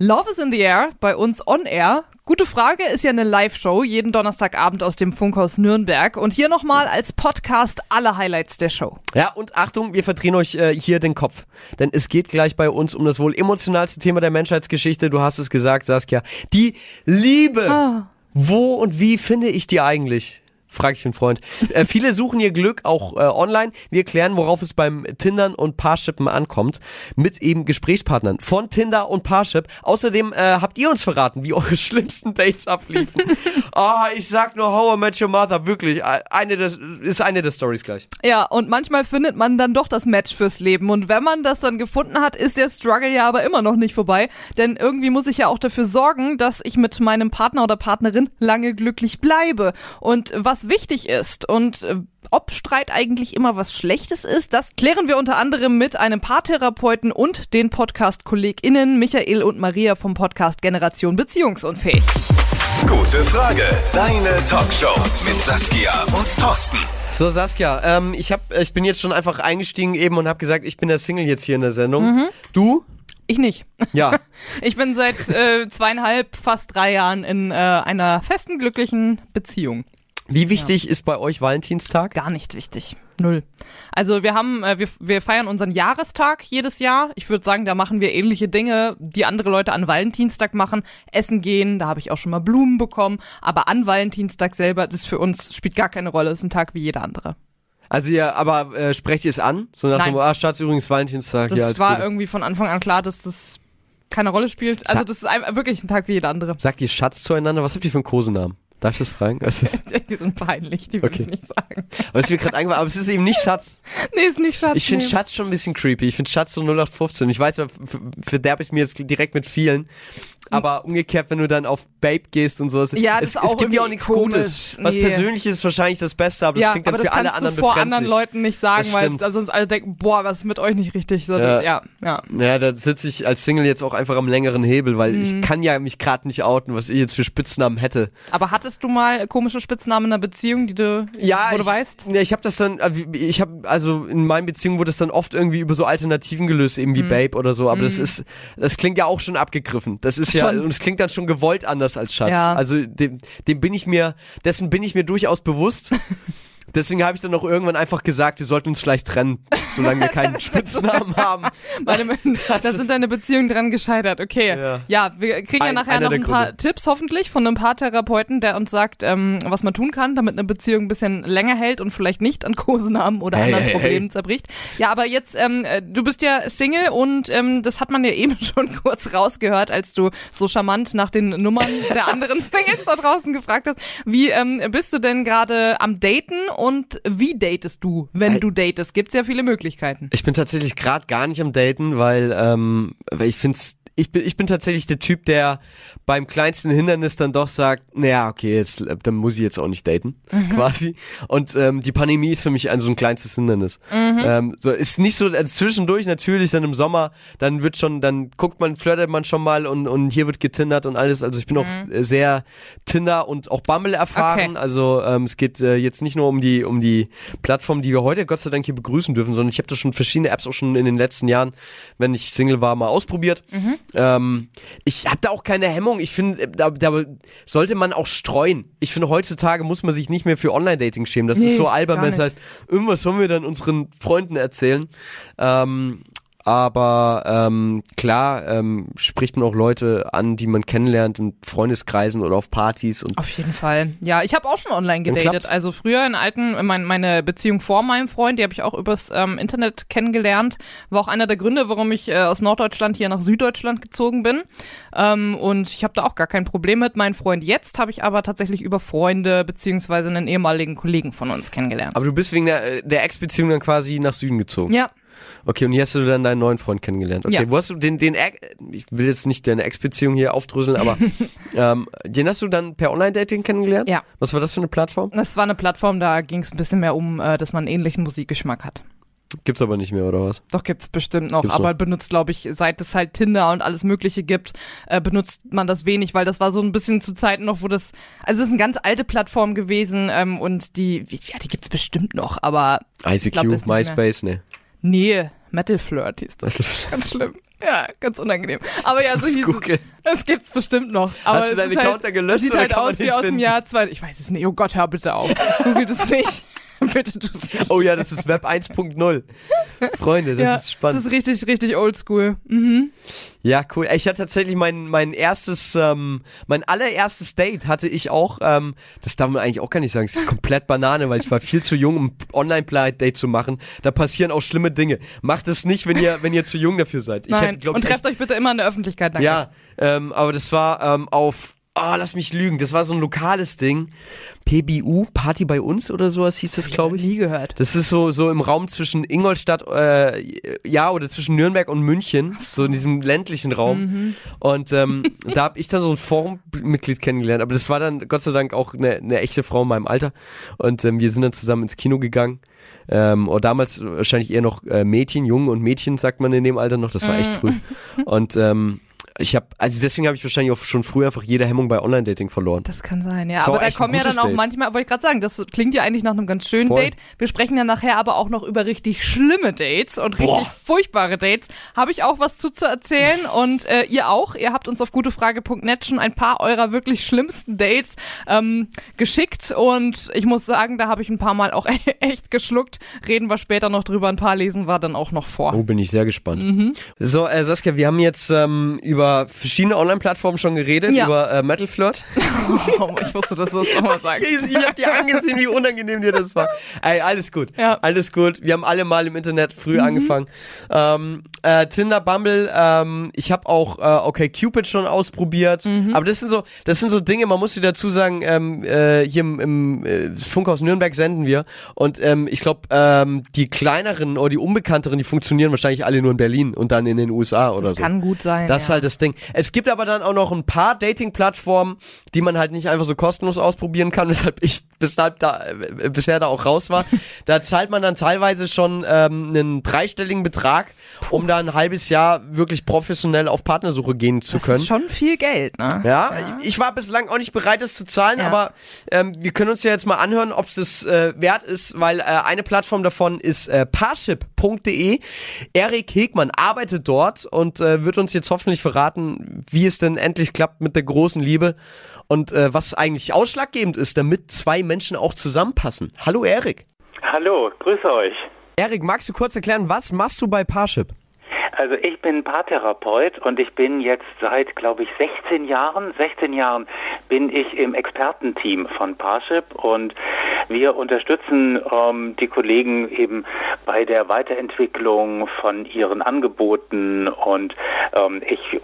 Love is in the Air, bei uns on air. Gute Frage ist ja eine Live-Show, jeden Donnerstagabend aus dem Funkhaus Nürnberg. Und hier nochmal als Podcast alle Highlights der Show. Ja, und Achtung, wir verdrehen euch äh, hier den Kopf. Denn es geht gleich bei uns um das wohl emotionalste Thema der Menschheitsgeschichte. Du hast es gesagt, Saskia. Die Liebe. Ah. Wo und wie finde ich die eigentlich? Frag ich den Freund. Äh, viele suchen ihr Glück auch äh, online. Wir klären, worauf es beim Tindern und Parshippen ankommt. Mit eben Gesprächspartnern von Tinder und Parship. Außerdem äh, habt ihr uns verraten, wie eure schlimmsten Dates abliefen. Ah, ich sag nur How I Met Your Mother, wirklich. Äh, Eine des, ist eine der Stories gleich. Ja, und manchmal findet man dann doch das Match fürs Leben. Und wenn man das dann gefunden hat, ist der Struggle ja aber immer noch nicht vorbei. Denn irgendwie muss ich ja auch dafür sorgen, dass ich mit meinem Partner oder Partnerin lange glücklich bleibe. Und was wichtig ist und äh, ob Streit eigentlich immer was Schlechtes ist, das klären wir unter anderem mit einem Paartherapeuten und den Podcast-KollegInnen Michael und Maria vom Podcast Generation Beziehungsunfähig. Gute Frage. Deine Talkshow mit Saskia und Thorsten. So, Saskia, ähm, ich, hab, ich bin jetzt schon einfach eingestiegen eben und habe gesagt, ich bin der Single jetzt hier in der Sendung. Du? Ich nicht. Ja. Ich bin seit äh, zweieinhalb, fast drei Jahren in äh, einer festen, glücklichen Beziehung. Wie wichtig ist bei euch Valentinstag? Gar nicht wichtig. Null. Also wir haben, äh, wir, wir feiern unseren Jahrestag jedes Jahr. Ich würde sagen, da machen wir ähnliche Dinge, die andere Leute an Valentinstag machen. Essen gehen, da habe ich auch schon mal Blumen bekommen. Aber an Valentinstag selber, das für uns spielt gar keine Rolle. Das ist ein Tag wie jeder andere. Also ihr, aber äh, sprecht ihr es an? So nach Nein. dem, ah, Schatz, übrigens Valentinstag. Das ja, war Gute. irgendwie von Anfang an klar, dass das keine Rolle spielt. Also das ist einfach wirklich ein Tag wie jeder andere. Sagt ihr Schatz zueinander? Was habt ihr für einen Kosenamen? Darf ich das fragen? Es ist, Die sind peinlich, die würde Okay. ich nicht sagen. aber es eingefallen, aber es ist eben nicht Schatz. Nee, ist nicht Schatz. Ich finde nee. Schatz schon ein bisschen creepy. Ich finde Schatz so 0815. Ich weiß, f- f- verderb ich mir jetzt direkt mit vielen. Aber umgekehrt, wenn du dann auf Babe gehst und so, es, Ja, das es, ist es gibt ja auch nichts komisch. Gutes. Was Nee. Persönliches ist wahrscheinlich das Beste, aber das ja, klingt dann aber für das alle kannst anderen du vor befremdlich. anderen Leuten nicht sagen, Das weil also sonst alle denken, boah, was ist mit euch nicht richtig? So, Ja. ja, ja. Ja, da sitze ich als Single jetzt auch einfach am längeren Hebel, weil Mhm. ich kann ja mich gerade nicht outen, was ich jetzt für Spitznamen hätte. Aber hattest du mal komische Spitznamen in einer Beziehung, die du, Ja, wo du ich, weißt? Ja, ich habe das dann, äh, ich habe also in meinen Beziehungen wurde das dann oft irgendwie über so Alternativen gelöst, eben wie Mhm. Babe oder so. Aber das ist, das klingt ja auch schon abgegriffen. Das ist ja Schon. und es klingt dann schon gewollt anders als Schatz. Ja. Also dem, dem bin ich mir, dessen bin ich mir durchaus bewusst. Deswegen habe ich dann auch irgendwann einfach gesagt, wir sollten uns vielleicht trennen, solange wir keinen Spitznamen haben. Meine, da sind deine Beziehungen dran gescheitert. Okay. Ja. Ja, wir kriegen ja Ein- nachher noch ein paar Gründe. Tipps hoffentlich von einem Paartherapeuten, der uns sagt, ähm, was man tun kann, damit eine Beziehung ein bisschen länger hält und vielleicht nicht an Kosenamen oder Hey, anderen hey, Problemen hey. zerbricht. Ja, aber jetzt, ähm, äh, du bist ja Single und ähm, das hat man ja eben schon kurz rausgehört, als du so charmant nach den Nummern der anderen Singles da draußen gefragt hast. Wie ähm, bist du denn gerade am Daten und wie datest du, wenn Ey. du datest? Gibt's ja viele Möglichkeiten. Ich bin tatsächlich gerade gar nicht am Daten, weil, ähm, weil ich find's, ich bin, ich bin tatsächlich der Typ, der beim kleinsten Hindernis dann doch sagt, naja, okay, jetzt, dann muss ich jetzt auch nicht daten, quasi. Und ähm, die Pandemie ist für mich ein so ein kleinstes Hindernis. Ähm, so ist nicht so, also zwischendurch natürlich, dann im Sommer, dann wird schon, dann guckt man, flirtet man schon mal und, und hier wird getindert und alles. Also ich bin auch äh, sehr Tinder und auch Bumble erfahren. Okay. Also ähm, es geht äh, jetzt nicht nur um die um die Plattform, die wir heute Gott sei Dank hier begrüßen dürfen, sondern ich habe da schon verschiedene Apps auch schon in den letzten Jahren, wenn ich Single war, mal ausprobiert. Ähm, ich habe da auch keine Hemmung. Ich finde, äh, da, da sollte man auch streuen. Ich finde, heutzutage muss man sich nicht mehr für Online-Dating schämen. Das Nee, ist so albern, wenn es heißt, irgendwas sollen wir dann unseren Freunden erzählen. Ähm, aber ähm, klar ähm, spricht man auch Leute an, die man kennenlernt in Freundeskreisen oder auf Partys und Auf jeden Fall. Ja, ich habe auch schon online gedatet. Also früher in alten, mein, meine Beziehung vor meinem Freund, die habe ich auch übers ähm, Internet kennengelernt. War auch einer der Gründe, warum ich äh, aus Norddeutschland hier nach Süddeutschland gezogen bin. Ähm, und ich habe da auch gar kein Problem mit. Mein Freund jetzt habe ich aber tatsächlich über Freunde beziehungsweise einen ehemaligen Kollegen von uns kennengelernt. Aber du bist wegen der, der Ex-Beziehung dann quasi nach Süden gezogen. Ja, Okay, und hier hast du dann deinen neuen Freund kennengelernt. Okay, Ja. wo hast du den, den ich will jetzt nicht deine Ex-Beziehung hier aufdröseln, aber ähm, den hast du dann per Online-Dating kennengelernt? Ja. Was war das für eine Plattform? das war eine Plattform, da ging es ein bisschen mehr um, äh, dass man einen ähnlichen Musikgeschmack hat. Gibt's aber nicht mehr, oder was? Doch gibt's bestimmt noch, Gibt's aber noch. benutzt, glaube ich, seit es halt Tinder und alles Mögliche gibt, äh, benutzt man das wenig, weil das war so ein bisschen zu Zeiten noch, wo das, also es ist eine ganz alte Plattform gewesen ähm, und die, ja, die gibt's bestimmt noch, aber ICQ, glaub. MySpace, ne. Nee, Metal Flirt hieß das. ganz schlimm. Ja, ganz unangenehm. Aber ja, so hieß es. Das gibt's bestimmt noch. Aber Hast du deinen Account halt, gelöscht Sieht halt aus wie aus dem? Jahr 2. Ich weiß es nicht. Oh Gott, hör bitte auf. Googelt es nicht. bitte tu's nicht. Oh ja, das ist Web 1.0. Freunde, das ja, ist spannend. Das ist richtig, richtig oldschool. Mhm. Ja, cool. Ich hatte tatsächlich mein, mein erstes, ähm, mein allererstes Date hatte ich auch, ähm, das darf man eigentlich auch gar nicht sagen, es ist komplett Banane, weil ich war viel zu jung, um Online-Date zu machen. Da passieren auch schlimme Dinge. Macht es nicht, wenn ihr, wenn ihr zu jung dafür seid. Ich Nein. hätte, glaub Und trefft euch bitte immer in der Öffentlichkeit. Danke. Ja, ähm, aber das war ähm, auf, ah, lass mich lügen, das war so ein lokales Ding. PBU, Party bei uns oder sowas hieß das, glaube ich. Nie gehört. Das ist so, so im Raum zwischen Ingolstadt, äh, ja, oder zwischen Nürnberg und München, so in diesem ländlichen Raum. Mhm. Und ähm, da habe ich dann so ein Forummitglied kennengelernt, aber das war dann Gott sei Dank auch eine, eine echte Frau in meinem Alter. Und ähm, wir sind dann zusammen ins Kino gegangen. Ähm, und damals wahrscheinlich eher noch äh, Mädchen, Jungen und Mädchen, sagt man in dem Alter noch, das war Mhm. echt früh. Und ähm, ich habe, also deswegen habe ich wahrscheinlich auch schon früher einfach jede Hemmung bei Online-Dating verloren. Das kann sein, ja. Aber da kommen ja dann auch Date. manchmal, wollte ich gerade sagen, das klingt ja eigentlich nach einem ganz schönen Voll. Date. Wir sprechen ja nachher aber auch noch über richtig schlimme Dates und richtig Boah. furchtbare Dates. Habe ich auch was zu, zu erzählen und äh, ihr auch. Ihr habt uns auf gutefrage.net schon ein paar eurer wirklich schlimmsten Dates ähm, geschickt und ich muss sagen, da habe ich ein paar Mal auch echt geschluckt. Reden wir später noch drüber. Ein paar lesen wir dann auch noch vor. Oh, bin ich sehr gespannt. Mhm. So, äh, Saskia, wir haben jetzt ähm, über verschiedene Online-Plattformen schon geredet, Ja. über äh, Metal Flirt. Oh, ich wusste, dass du das nochmal sagst. ich hab dir angesehen, wie unangenehm dir das war. Ey, alles gut. Ja. Mhm. Alles gut. Wir haben alle mal im Internet früh angefangen. Ähm, äh, Tinder, Bumble, ähm, ich habe auch äh, okay Cupid schon ausprobiert. Mhm. Aber das sind so, das sind so Dinge, man muss dir dazu sagen, ähm, äh, hier im, im äh, Funkhaus Nürnberg senden wir. Und ähm, ich glaube, ähm, die kleineren oder die unbekannteren, die funktionieren wahrscheinlich alle nur in Berlin und dann in den USA oder Das so. kann gut sein. Das ist ja. halt das Ding. Es gibt aber dann auch noch ein paar Dating-Plattformen, die man halt nicht einfach so kostenlos ausprobieren kann, weshalb ich weshalb da, äh, bisher da auch raus war. da zahlt man dann teilweise schon ähm, einen dreistelligen Betrag, um da ein halbes Jahr wirklich professionell auf Partnersuche gehen zu das können. ist schon viel Geld, ne? Ja, Ich, ich war bislang auch nicht bereit, das zu zahlen, Ja. aber ähm, wir können uns ja jetzt mal anhören, ob es das äh, wert ist, weil äh, eine Plattform davon ist äh, parship.de. Erik Hegmann arbeitet dort und äh, wird uns jetzt hoffentlich verraten, wie es denn endlich klappt mit der großen Liebe und äh, was eigentlich ausschlaggebend ist, damit zwei Menschen auch zusammenpassen. Hallo Erik. Hallo, grüße euch. Erik, magst du kurz erklären, was machst du bei Parship? Also ich bin Paartherapeut und ich bin jetzt seit, glaube ich, 16 Jahren, 16 Jahren bin ich im Expertenteam von Parship und wir unterstützen ähm, die Kollegen eben bei der Weiterentwicklung von ihren Angeboten und ähm, ich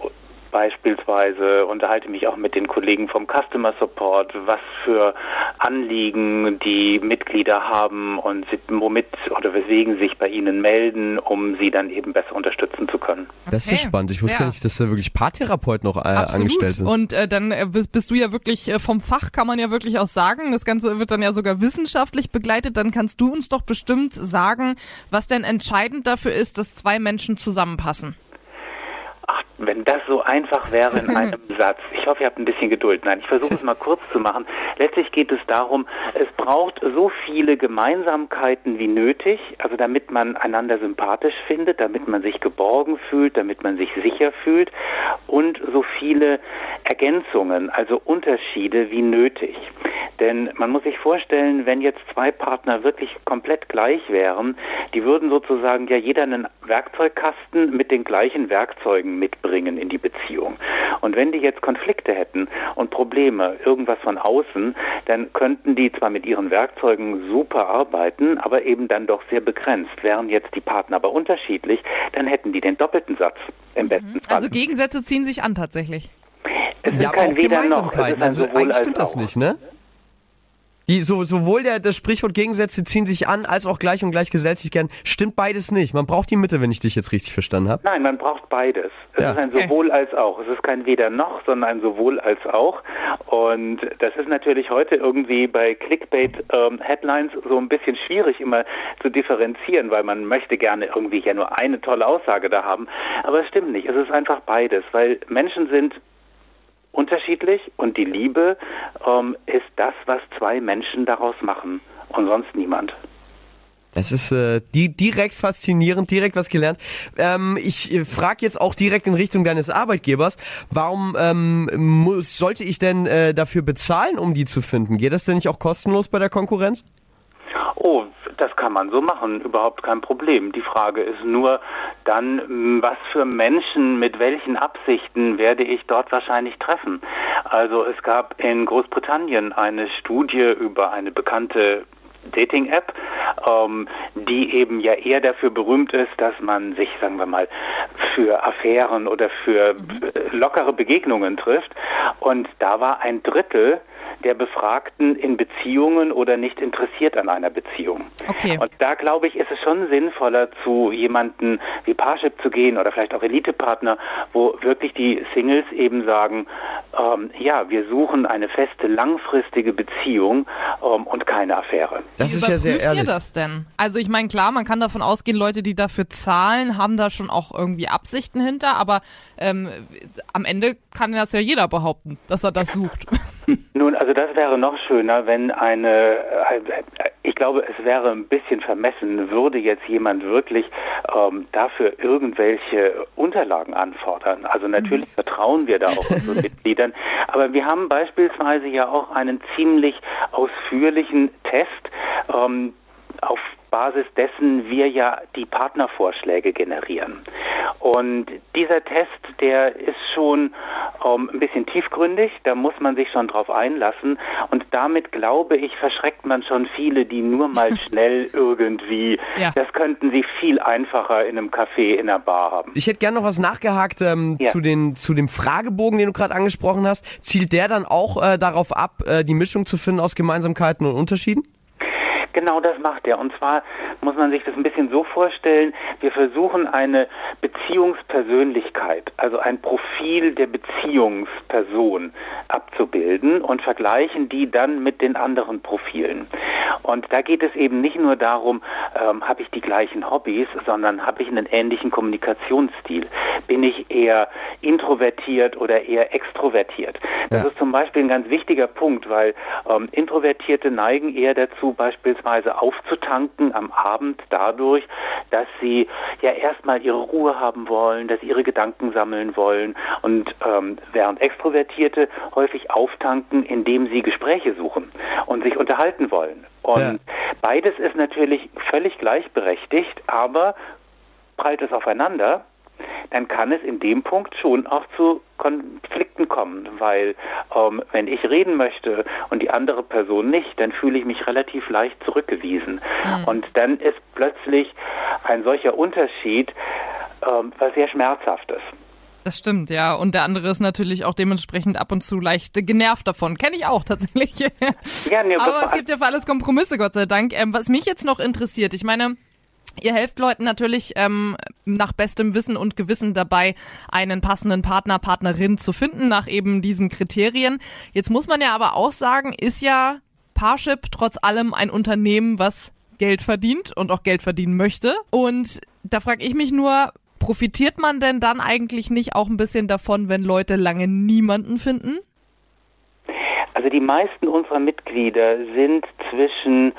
beispielsweise unterhalte mich auch mit den Kollegen vom Customer Support, was für Anliegen die Mitglieder haben und womit oder weswegen sich bei ihnen melden, um sie dann eben besser unterstützen zu können. Das ist ja Okay. spannend. Ich wusste Ja. gar nicht, dass da wirklich Paartherapeut noch äh, Absolut. angestellt sind. Und äh, dann äh, bist, bist du ja wirklich äh, vom Fach, kann man ja wirklich auch sagen. Das Ganze wird dann ja sogar wissenschaftlich begleitet. Dann kannst du uns doch bestimmt sagen, was denn entscheidend dafür ist, dass zwei Menschen zusammenpassen. Ach, wenn das so einfach wäre in einem Satz. Ich hoffe, ihr habt ein bisschen Geduld. Nein, ich versuche es mal kurz zu machen. Letztlich geht es darum, es braucht so viele Gemeinsamkeiten wie nötig, also damit man einander sympathisch findet, damit man sich geborgen fühlt, damit man sich sicher fühlt und so viele Ergänzungen, also Unterschiede wie nötig. Denn man muss sich vorstellen, wenn jetzt zwei Partner wirklich komplett gleich wären, die würden sozusagen ja jeder einen Werkzeugkasten mit den gleichen Werkzeugen mitbringen in die Beziehung. Und wenn die jetzt Konflikte hätten und Probleme, irgendwas von außen, dann könnten die zwar mit ihren Werkzeugen super arbeiten, aber eben dann doch sehr begrenzt. Wären jetzt die Partner aber unterschiedlich, dann hätten die den doppelten Satz im besten Fall. Also Gegensätze ziehen sich an tatsächlich. es ist Ja, aber kein auch Weder noch, es Gemeinsamkeiten. ist ein Also sowohl eigentlich als stimmt das auch. nicht, ne? Die, so, sowohl der, das Sprichwort Gegensätze ziehen sich an, als auch gleich und gleich gesellt sich gern. Stimmt beides nicht. Man braucht die Mitte, wenn ich dich jetzt richtig verstanden habe. Nein, man braucht beides. Es Ja. ist ein sowohl als auch. Es ist kein weder noch, sondern ein sowohl als auch. Und das ist natürlich heute irgendwie bei Clickbait-Headlines so ein bisschen schwierig immer zu differenzieren, weil man möchte gerne irgendwie ja nur eine tolle Aussage da haben. Aber es stimmt nicht. Es ist einfach beides, weil Menschen sind unterschiedlich und die Liebe ähm, ist das, was zwei Menschen daraus machen und sonst niemand. Das ist äh, die, direkt faszinierend, direkt was gelernt. Ähm, ich äh, frage jetzt auch direkt in Richtung deines Arbeitgebers, warum ähm, muss, sollte ich denn äh, dafür bezahlen, um die zu finden? Geht das denn nicht auch kostenlos bei der Konkurrenz? Oh, das kann man so machen, überhaupt kein Problem. Die Frage ist nur dann, was für Menschen, mit welchen Absichten werde ich dort wahrscheinlich treffen. Also es gab in Großbritannien eine Studie über eine bekannte Dating-App, ähm, die eben ja eher dafür berühmt ist, dass man sich, sagen wir mal, für Affären oder für mhm. lockere Begegnungen trifft. Und da war ein Drittel der Befragten in Beziehungen oder nicht interessiert an einer Beziehung. Okay. Und da glaube ich, ist es schon sinnvoller, zu jemanden wie Parship zu gehen oder vielleicht auch Elitepartner, wo wirklich die Singles eben sagen, ähm, ja, wir suchen eine feste, langfristige Beziehung ähm, und keine Affäre. Das wie ist ja sehr ehrlich. ihr das denn? Also ich meine, klar, man kann davon ausgehen, Leute, die dafür zahlen, haben da schon auch irgendwie Absichten hinter, aber ähm, am Ende kann das ja jeder behaupten, dass er das sucht. Nun, also das wäre noch schöner, wenn eine, ich glaube, es wäre ein bisschen vermessen, würde jetzt jemand wirklich ähm, dafür irgendwelche Unterlagen anfordern. Also natürlich mhm. vertrauen wir da auch unseren Mitgliedern, aber wir haben beispielsweise ja auch einen ziemlich ausführlichen Test, ähm, auf Basis dessen wir ja die Partnervorschläge generieren. Und dieser Test, der ist schon ähm, ein bisschen tiefgründig, da muss man sich schon drauf einlassen. Und damit, glaube ich, verschreckt man schon viele, die nur mal schnell irgendwie, ja. das könnten sie viel einfacher in einem Café, in einer Bar haben. Ich hätte gerne noch was nachgehakt ähm, ja. zu, den, zu dem Fragebogen, den du gerade angesprochen hast. Zielt der dann auch äh, darauf ab, äh, die Mischung zu finden aus Gemeinsamkeiten und Unterschieden? Genau das macht er. Und zwar muss man sich das ein bisschen so vorstellen, wir versuchen eine Beziehungspersönlichkeit, also ein Profil der Beziehungsperson abzubilden und vergleichen die dann mit den anderen Profilen. Und da geht es eben nicht nur darum, ähm, habe ich die gleichen Hobbys, sondern habe ich einen ähnlichen Kommunikationsstil? Bin ich eher introvertiert oder eher extrovertiert? Das ja. ist zum Beispiel ein ganz wichtiger Punkt, weil ähm, Introvertierte neigen eher dazu, beispielsweise aufzutanken am Abend dadurch, dass sie ja erstmal ihre Ruhe haben wollen, dass sie ihre Gedanken sammeln wollen und ähm, während Extrovertierte häufig auftanken, indem sie Gespräche suchen und sich unterhalten wollen. Und ja. beides ist natürlich völlig gleichberechtigt, aber prallt es aufeinander, dann kann es in dem Punkt schon auch zu Konflikten kommen, weil ähm, wenn ich reden möchte und die andere Person nicht, dann fühle ich mich relativ leicht zurückgewiesen. Mhm. Und dann ist plötzlich ein solcher Unterschied ähm, was sehr schmerzhaftes. Das stimmt, ja. Und der andere ist natürlich auch dementsprechend ab und zu leicht genervt davon. Kenne ich auch tatsächlich. Ja, nee, Aber es gibt ja für alles Kompromisse, Gott sei Dank. Ähm, was mich jetzt noch interessiert, ich meine, Ihr helft Leuten natürlich ähm, nach bestem Wissen und Gewissen dabei, einen passenden Partner, Partnerin zu finden, nach eben diesen Kriterien. Jetzt muss man ja aber auch sagen, ist ja Parship trotz allem ein Unternehmen, was Geld verdient und auch Geld verdienen möchte. Und da frage ich mich nur, profitiert man denn dann eigentlich nicht auch ein bisschen davon, wenn Leute lange niemanden finden? Also die meisten unserer Mitglieder sind zwischen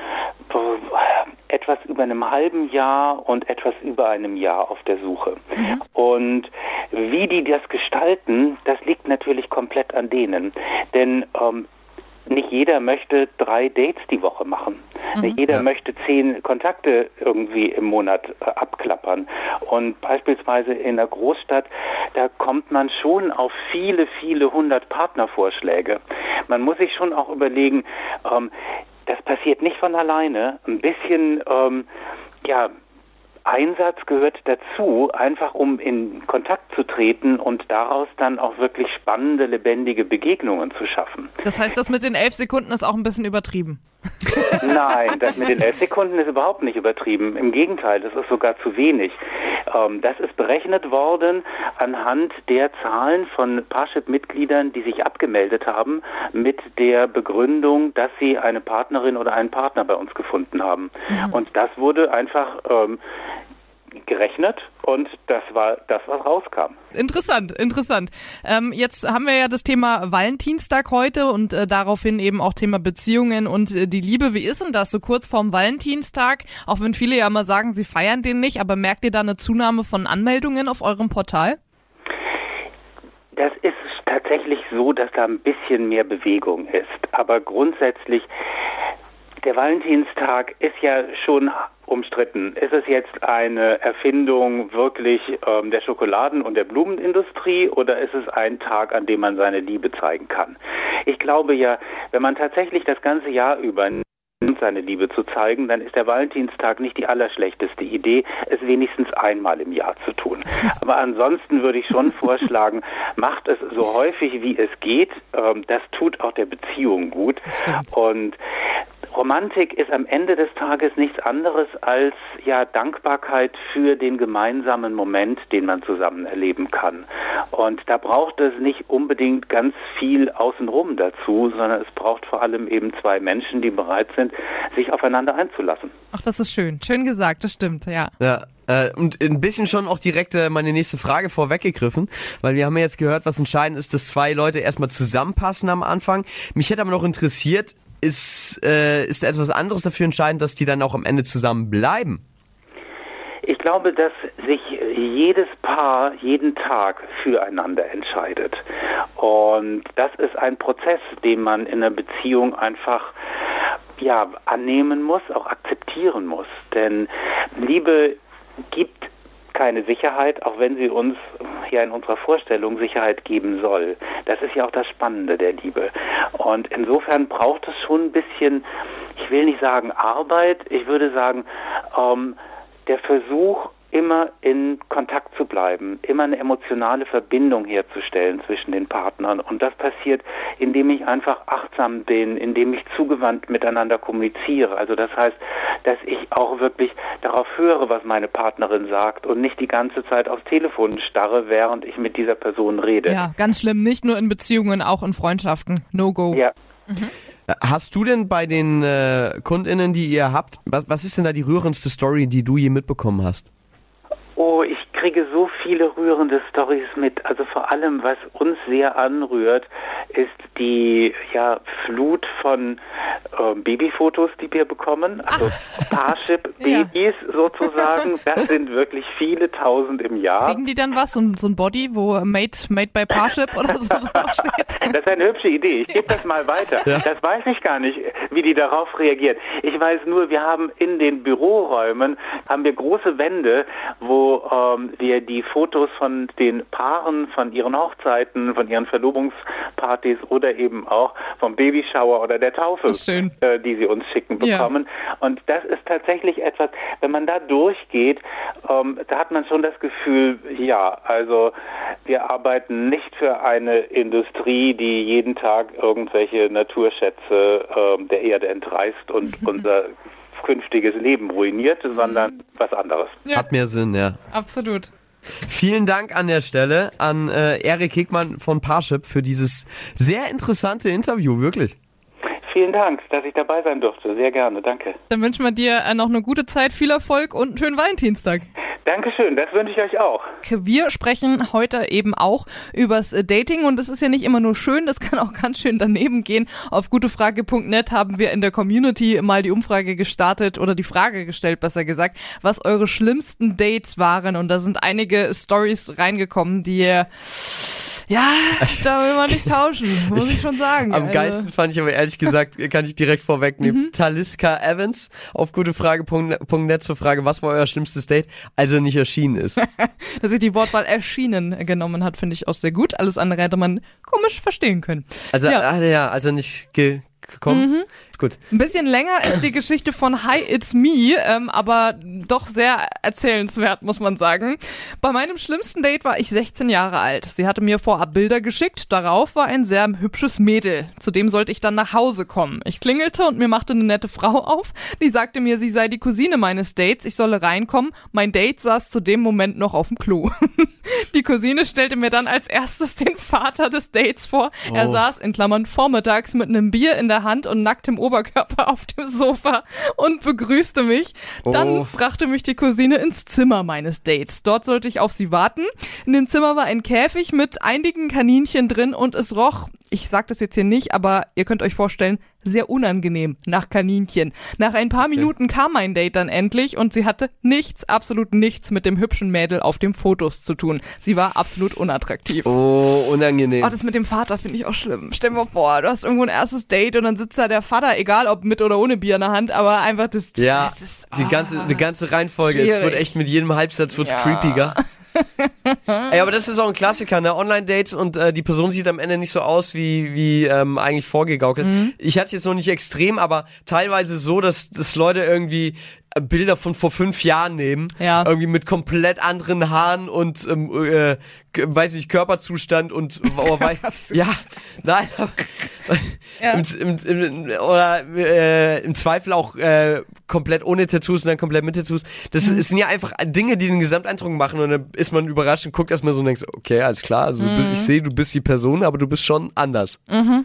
etwas über einem halben Jahr und etwas über einem Jahr auf der Suche. Mhm. Und wie die das gestalten, das liegt natürlich komplett an denen. Denn ähm, nicht jeder möchte drei Dates die Woche machen. Mhm. Nicht jeder ja. möchte zehn Kontakte irgendwie im Monat äh, abklappern. Und beispielsweise in der Großstadt, da kommt man schon auf viele, viele hundert Partnervorschläge. Man muss sich schon auch überlegen, ähm, das passiert nicht von alleine. Ein bisschen, ähm, ja, Einsatz gehört dazu, einfach um in Kontakt zu treten und daraus dann auch wirklich spannende, lebendige Begegnungen zu schaffen. Das heißt, das mit den elf Sekunden ist auch ein bisschen übertrieben. Nein, das mit den elf Sekunden ist überhaupt nicht übertrieben. Im Gegenteil, das ist sogar zu wenig. Ähm, das ist berechnet worden anhand der Zahlen von Parship-Mitgliedern, die sich abgemeldet haben, mit der Begründung, dass sie eine Partnerin oder einen Partner bei uns gefunden haben. Mhm. Und das wurde einfach ähm, gerechnet und das war das, was rauskam. Interessant, interessant. Ähm, jetzt haben wir ja das Thema Valentinstag heute und äh, daraufhin eben auch Thema Beziehungen und äh, die Liebe. Wie ist denn das so kurz vorm Valentinstag? Auch wenn viele ja immer sagen, sie feiern den nicht, aber merkt ihr da eine Zunahme von Anmeldungen auf eurem Portal? Das ist tatsächlich so, dass da ein bisschen mehr Bewegung ist. Aber grundsätzlich, der Valentinstag ist ja schon umstritten. Ist es jetzt eine Erfindung wirklich ähm, der Schokoladen- und der Blumenindustrie oder ist es ein Tag, an dem man seine Liebe zeigen kann? Ich glaube ja, wenn man tatsächlich das ganze Jahr über seine Liebe zu zeigen, dann ist der Valentinstag nicht die allerschlechteste Idee, es wenigstens einmal im Jahr zu tun. Aber ansonsten würde ich schon vorschlagen, macht es so häufig wie es geht. Ähm, das tut auch der Beziehung gut. Und Romantik ist am Ende des Tages nichts anderes als ja Dankbarkeit für den gemeinsamen Moment, den man zusammen erleben kann. Und da braucht es nicht unbedingt ganz viel außenrum dazu, sondern es braucht vor allem eben zwei Menschen, die bereit sind, sich aufeinander einzulassen. Ach, das ist schön. Schön gesagt, das stimmt, ja. Ja, äh, und ein bisschen schon auch direkt äh, meine nächste Frage vorweggegriffen, weil wir haben ja jetzt gehört, was entscheidend ist, dass zwei Leute erstmal zusammenpassen am Anfang. Mich hätte aber noch interessiert, ist, äh, ist etwas anderes dafür entscheidend, dass die dann auch am Ende zusammen bleiben? Ich glaube, dass sich jedes Paar jeden Tag füreinander entscheidet. Und das ist ein Prozess, den man in einer Beziehung einfach ja, annehmen muss, auch akzeptieren muss. Denn Liebe gibt keine Sicherheit, auch wenn sie uns ja in unserer Vorstellung Sicherheit geben soll. Das ist ja auch das Spannende der Liebe. Und insofern braucht es schon ein bisschen, ich will nicht sagen Arbeit, ich würde sagen, ähm, der Versuch, immer in Kontakt zu bleiben, immer eine emotionale Verbindung herzustellen zwischen den Partnern. Und das passiert, indem ich einfach achtsam bin, indem ich zugewandt miteinander kommuniziere. Also das heißt, dass ich auch wirklich darauf höre, was meine Partnerin sagt und nicht die ganze Zeit aufs Telefon starre, während ich mit dieser Person rede. Ja, ganz schlimm. Nicht nur in Beziehungen, auch in Freundschaften. No go. Ja. Mhm. Hast du denn bei den äh, KundInnen, die ihr habt, was, was ist denn da die rührendste Story, die du je mitbekommen hast? Oh, ich kriege so viele rührende Stories mit. Also vor allem, was uns sehr anrührt, ist die ja, Flut von äh, Babyfotos, die wir bekommen. Also Parship-Babys ja. sozusagen. Das sind wirklich viele tausend im Jahr. Kriegen die dann was? So, so ein Body, wo Made, made by Parship oder so draufsteht? Das ist eine hübsche Idee. Ich gebe das mal weiter. Ja. Das weiß ich gar nicht, wie die darauf reagiert. Ich weiß nur, wir haben in den Büroräumen haben wir große Wände, wo ähm, wir die Fotos von den Paaren, von ihren Hochzeiten, von ihren Verlobungspartys oder eben auch vom Babyshower oder der Taufe, äh, die sie uns schicken, bekommen. Ja. Und das ist tatsächlich etwas, wenn man da durchgeht, ähm, da hat man schon das Gefühl, ja, also wir arbeiten nicht für eine Industrie, die jeden Tag irgendwelche Naturschätze äh, der Erde entreißt und unser künftiges Leben ruiniert, mhm. sondern was anderes. Ja. Hat mehr Sinn, ja. Absolut. Vielen Dank an der Stelle an äh, Erik Hickmann von Parship für dieses sehr interessante Interview, wirklich. Vielen Dank, dass ich dabei sein durfte. Sehr gerne, danke. Dann wünschen wir dir äh, noch eine gute Zeit, viel Erfolg und einen schönen Valentinstag. Dankeschön, das wünsche ich euch auch. Wir sprechen heute eben auch übers Dating und es ist ja nicht immer nur schön, das kann auch ganz schön daneben gehen. Auf gutefrage.net haben wir in der Community mal die Umfrage gestartet oder die Frage gestellt, besser gesagt, was eure schlimmsten Dates waren und da sind einige Stories reingekommen, die ja, da will man nicht tauschen, muss ich schon sagen. Am also. geilsten fand ich aber ehrlich gesagt, kann ich direkt vorwegnehmen, mhm. Taliska Evans auf gutefrage.net zur Frage, was war euer schlimmstes Date, als er nicht erschienen ist. Dass sie die Wortwahl erschienen genommen hat, finde ich auch sehr gut. Alles andere hätte man komisch verstehen können. Also, ja, ah, ja also nicht ge gekommen. Mhm. Gut. Ein bisschen länger ist die Geschichte von Hi It's Me, ähm, aber doch sehr erzählenswert, muss man sagen. Bei meinem schlimmsten Date war ich 16 Jahre alt. Sie hatte mir vorab Bilder geschickt. Darauf war ein sehr hübsches Mädel. Zudem sollte ich dann nach Hause kommen. Ich klingelte und mir machte eine nette Frau auf. Die sagte mir, sie sei die Cousine meines Dates. Ich solle reinkommen. Mein Date saß zu dem Moment noch auf dem Klo. die Cousine stellte mir dann als erstes den Vater des Dates vor. Er oh. saß in Klammern vormittags mit einem Bier in der der Hand und nacktem Oberkörper auf dem Sofa und begrüßte mich. Dann Oh. brachte mich die Cousine ins Zimmer meines Dates. Dort sollte ich auf sie warten. In dem Zimmer war ein Käfig mit einigen Kaninchen drin und es roch, ich sag das jetzt hier nicht, aber ihr könnt euch vorstellen, sehr unangenehm nach Kaninchen. Nach ein paar Minuten kam mein Date dann endlich und sie hatte nichts, absolut nichts mit dem hübschen Mädel auf dem Fotos zu tun. Sie war absolut unattraktiv. Oh, unangenehm. Oh, das mit dem Vater finde ich auch schlimm. Stell dir mal vor, du hast irgendwo ein erstes Date und dann sitzt da der Vater, egal ob mit oder ohne Bier in der Hand, aber einfach das, das, ja, das ist, die ah. ganze, die ganze Reihenfolge, es wird schwierig. echt mit jedem Halbsatz wird's Ja. creepiger. Ey, aber das ist auch ein Klassiker, ne? Online-Dates und äh, die Person sieht am Ende nicht so aus, wie, wie ähm, eigentlich vorgegaukelt. Mhm. Ich hatte es jetzt noch nicht extrem, aber teilweise so, dass, dass Leute irgendwie Bilder von vor fünf Jahren nehmen, Ja. irgendwie mit komplett anderen Haaren und ähm, äh, weiß nicht Körperzustand und oh, wei- ja, nein, Ja. im, im, im, oder äh, im Zweifel auch äh, komplett ohne Tattoos und dann komplett mit Tattoos. Das Mhm. sind ja einfach Dinge, die den Gesamteindruck machen und dann ist man überrascht und guckt erstmal so und denkt, okay, alles klar, also du bist, Mhm. ich sehe, du bist die Person, aber du bist schon anders. Mhm.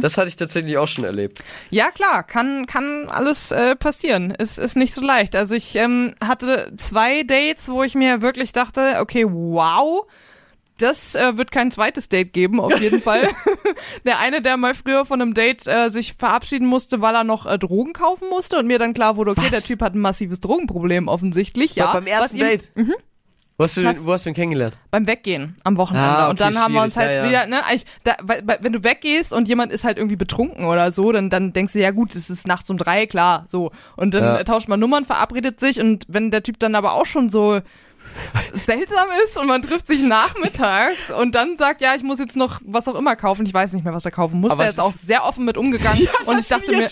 Das hatte ich tatsächlich auch schon erlebt. Ja, klar, kann, kann alles äh, passieren. Ist, ist nicht so leicht. Also ich ähm, hatte zwei Dates, wo ich mir wirklich dachte, okay, wow. Das äh, wird kein zweites Date geben, auf jeden Fall. der eine, der mal früher von einem Date äh, sich verabschieden musste, weil er noch äh, Drogen kaufen musste und mir dann klar wurde, okay, Was? der Typ hat ein massives Drogenproblem offensichtlich. Ja, beim ersten ihm- Date. Wo hast, du den, wo hast du ihn kennengelernt? beim Weggehen am Wochenende. Ah, und okay, dann haben wir uns halt ja, ja. wieder, ne, eigentlich, da, weil, weil, wenn du weggehst und jemand ist halt irgendwie betrunken oder so, dann, dann denkst du, ja gut, es ist nachts um drei, klar, so. Und dann Ja. tauscht man Nummern, verabredet sich und wenn der Typ dann aber auch schon so seltsam ist und man trifft sich nachmittags und dann sagt, ja, ich muss jetzt noch was auch immer kaufen. Ich weiß nicht mehr, was er kaufen muss. Aber Er ist auch sehr offen mit umgegangen und ich dachte mir.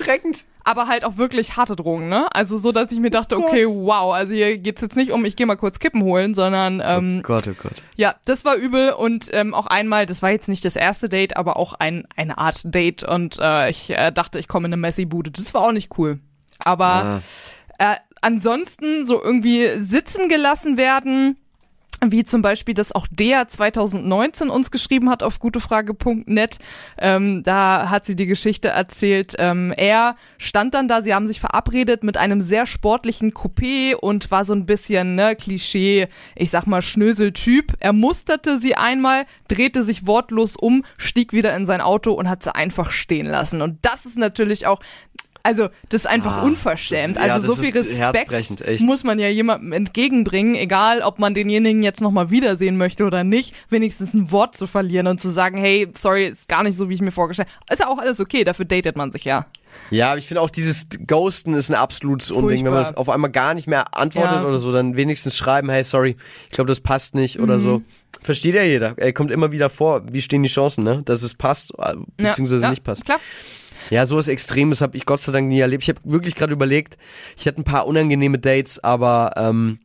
Aber halt auch wirklich harte Drogen, ne? Also so, dass ich mir dachte, okay, wow, also hier geht's jetzt nicht um, ich gehe mal kurz Kippen holen, sondern ähm, oh Gott, oh Gott. ja, das war übel und ähm, auch einmal, das war jetzt nicht das erste Date, aber auch ein, eine Art Date und äh, ich äh, dachte, ich komme in eine Messi-Bude. Das war auch nicht cool. Aber Ah. äh, ansonsten so irgendwie sitzen gelassen werden, wie zum Beispiel das auch der 2019 uns geschrieben hat auf gutefrage.net. Ähm, da hat sie die Geschichte erzählt. Ähm, er stand dann da, sie haben sich verabredet mit einem sehr sportlichen Coupé und war so ein bisschen ne, Klischee, ich sag mal Schnöseltyp. Er musterte sie einmal, drehte sich wortlos um, stieg wieder in sein Auto und hat sie einfach stehen lassen. Und das ist natürlich auch also, das ist einfach Ah, unverschämt. das- ja, also, so viel Respekt muss man ja jemandem entgegenbringen, egal ob man denjenigen jetzt nochmal wiedersehen möchte oder nicht, wenigstens ein Wort zu verlieren und zu sagen, hey, sorry, ist gar nicht so, wie ich mir vorgestellt habe. Ist ja auch alles okay, dafür datet man sich ja. Ja, aber ich finde auch dieses Ghosten ist ein absolutes Unding. Wenn man auf einmal gar nicht mehr antwortet Ja. oder so, dann wenigstens schreiben, hey, sorry, ich glaube, das passt nicht oder so. Versteht ja jeder. Er kommt immer wieder vor. Wie stehen die Chancen, ne? Dass es passt, äh, beziehungsweise ja, ja, nicht passt. Klar. Ja, sowas Extremes habe ich Gott sei Dank nie erlebt. Ich habe wirklich gerade überlegt, ich hatte ein paar unangenehme Dates, aber ähm,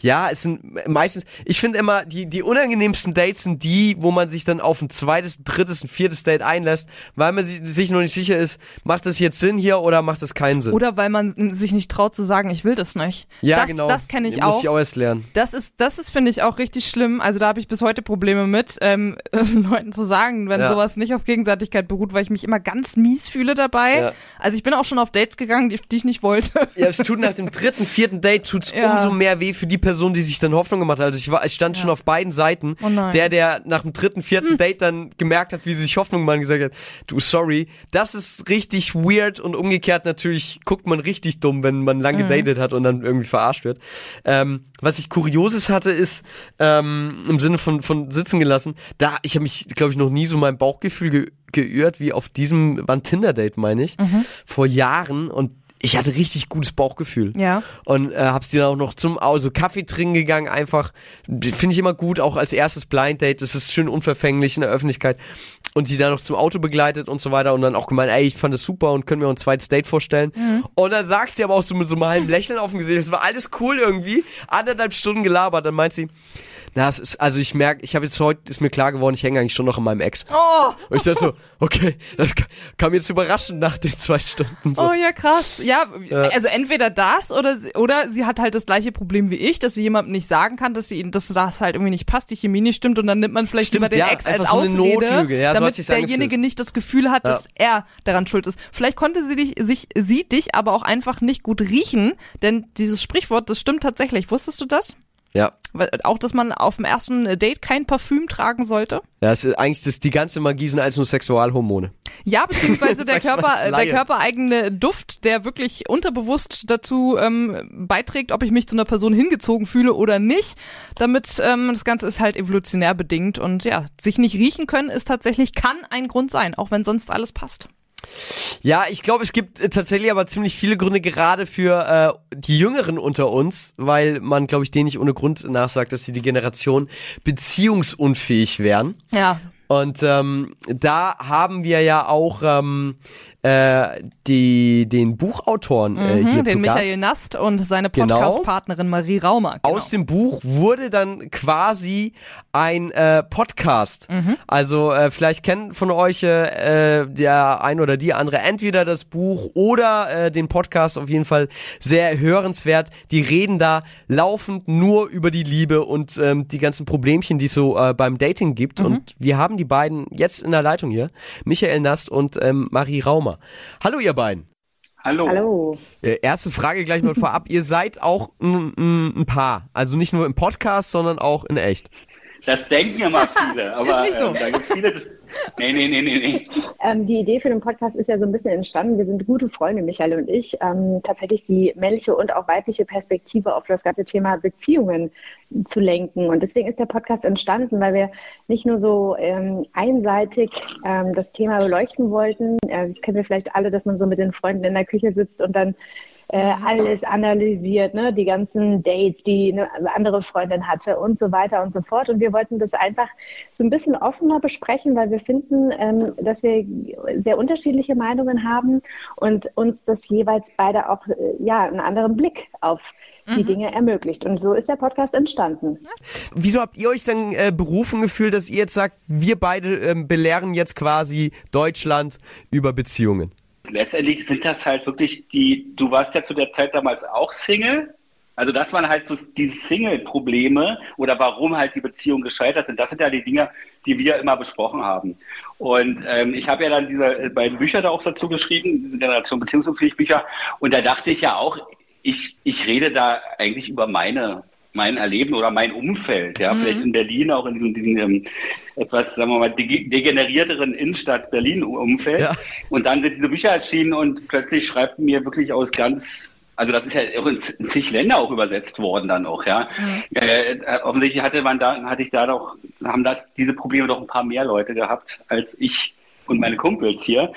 ja, es sind meistens, ich finde immer, die, die unangenehmsten Dates sind die, wo man sich dann auf ein zweites, drittes, ein viertes Date einlässt, weil man si- sich noch nicht sicher ist, macht das jetzt Sinn hier oder macht das keinen Sinn? Oder weil man sich nicht traut zu sagen, ich will das nicht. ja, das, genau. Das kenne ich Muss auch. ich auch erst lernen. Das ist, das ist, finde ich, auch richtig schlimm. Also da habe ich bis heute Probleme mit, ähm, Leuten zu sagen, wenn Ja. sowas nicht auf Gegenseitigkeit beruht, weil ich mich immer ganz mies fühle dabei. Ja. Also ich bin auch schon auf Dates gegangen, die, die ich nicht wollte. Ja, es tut nach dem dritten, vierten Date tut's Ja. umso mehr weh für die Person, die sich dann Hoffnung gemacht hat. Also ich war, ich stand schon auf beiden Seiten. Oh nein. Hm. Der, der nach dem dritten, vierten Date dann gemerkt hat, wie sie sich Hoffnung machen, gesagt hat, du sorry. Das ist richtig weird und umgekehrt natürlich guckt man richtig dumm, wenn man lang Mhm. gedatet hat und dann irgendwie verarscht wird. Ähm, was ich Kurioses hatte, ist ähm, im Sinne von von sitzen gelassen. Da ich habe mich, glaube ich, noch nie so mein Bauchgefühl ge geirrt wie auf diesem, war ein Tinder-Date, meine ich, Mhm. vor Jahren und ich hatte richtig gutes Bauchgefühl. Ja. Und äh, hab's dir dann auch noch zum also Kaffee trinken gegangen, einfach. Finde ich immer gut, auch als erstes Blind Date. Das ist schön unverfänglich in der Öffentlichkeit. Und sie dann noch zum Auto begleitet und so weiter und dann auch gemeint, ey, ich fand das super und können wir uns ein zweites Date vorstellen. Und dann sagt sie aber auch so mit so einem halben Lächeln auf dem Gesicht, das war alles cool irgendwie. Anderthalb Stunden gelabert, dann meint sie, Na, es ist, also ich merke, ich habe jetzt heute, ist mir klar geworden, ich hänge eigentlich schon noch an meinem Ex. Oh, Und ich dachte so, okay, das ka- kam jetzt überraschend nach den zwei Stunden so. oh ja, krass. Ja, Ja. also entweder das oder, sie- oder sie hat halt das gleiche Problem wie ich, dass sie jemandem nicht sagen kann, dass sie dass das halt irgendwie nicht passt, die Chemie nicht stimmt und dann nimmt man vielleicht Stimmt, lieber den ja, Ex als so Ausrede, Notlüge. Ja, so damit sich's derjenige nicht das Gefühl hat, dass er daran schuld ist. Vielleicht konnte sie dich, sich, sie dich aber auch einfach nicht gut riechen, denn dieses Sprichwort, das stimmt tatsächlich. Wusstest du das? Ja. Weil- Auch, dass man auf dem ersten Date kein Parfüm tragen sollte? Ja, es ist eigentlich das, die ganze Magie sind als nur Sexualhormone. Ja, beziehungsweise der Körper, äh, der körpereigene Duft, der wirklich unterbewusst dazu ähm, beiträgt, ob ich mich zu einer Person hingezogen fühle oder nicht. Damit ähm, das Ganze ist halt evolutionär bedingt und ja, sich nicht riechen können ist tatsächlich kann ein Grund sein, auch wenn sonst alles passt. Ja, ich glaube, es gibt äh, tatsächlich aber ziemlich viele Gründe, gerade für äh, die Jüngeren unter uns, weil man, glaube ich, denen nicht ohne Grund nachsagt, dass sie die Generation beziehungsunfähig wären. Ja, Und ähm, da haben wir ja auch ähm, äh, die, den Buchautoren äh, hier mhm, zu den Michael Gast. Nast und seine Genau. Podcast-Partnerin Marie Raumer. Genau. Aus dem Buch wurde dann quasi ein äh, Podcast. Mhm. Also äh, vielleicht kennen von euch äh, der ein oder die andere entweder das Buch oder äh, den Podcast auf jeden Fall sehr hörenswert. Die reden da laufend nur über die Liebe und ähm, die ganzen Problemchen, die es so äh, beim Dating Mhm. gibt. Und wir haben die beiden jetzt in der Leitung hier, Michael Nast und ähm, Marie Raumer. Hallo ihr beiden. Hallo. Hallo. Äh, Erste Frage gleich mal vorab. Ihr seid auch ein, ein, ein Paar. Also nicht nur im Podcast, sondern auch in echt. Das denken immer viele, aber nicht so. da gibt viele. Das, nee, nee, nee, nee, nee. Ähm, die Idee für den Podcast ist ja so ein bisschen entstanden. Wir sind gute Freunde, Michael und ich, ähm, tatsächlich die männliche und auch weibliche Perspektive auf das ganze Thema Beziehungen zu lenken. Und deswegen ist der Podcast entstanden, weil wir nicht nur so ähm, einseitig ähm, das Thema beleuchten wollten. Äh, kennen wir vielleicht alle, dass man so mit den Freunden in der Küche sitzt und dann äh, alles analysiert, ne? die ganzen Dates, die eine andere Freundin hatte und so weiter und so fort. Und wir wollten das einfach so ein bisschen offener besprechen, weil wir finden, ähm, dass wir sehr unterschiedliche Meinungen haben und uns das jeweils beide auch äh, ja einen anderen Blick auf die Dinge ermöglicht. Und so ist der Podcast entstanden. Wieso habt ihr euch dann äh, berufen gefühlt, dass ihr jetzt sagt, wir beide ähm, belehren jetzt quasi Deutschland über Beziehungen? Letztendlich sind das halt wirklich die. Du warst ja zu der Zeit damals auch Single. Also das waren halt so diese Single-Probleme oder warum halt die Beziehungen gescheitert sind. Das sind ja die Dinge, die wir immer besprochen haben. Und ähm, ich habe ja dann diese beiden Bücher da auch dazu geschrieben, diese Generation Beziehungsunfähig Bücher. Und da dachte ich ja auch, ich, ich rede da eigentlich über meine mein Erleben oder mein Umfeld, ja, vielleicht in Berlin, auch in diesem, diesem ähm, etwas, sagen wir mal, dege- degenerierteren Innenstadt Berlin-Umfeld. Ja. Und dann sind diese Bücher erschienen und plötzlich schreibt mir wirklich aus ganz, also das ist ja auch in zig Länder auch übersetzt worden dann auch, ja. Äh, äh, offensichtlich hatte man da, hatte ich da doch, haben das, diese Probleme doch ein paar mehr Leute gehabt als ich und meine Kumpels hier.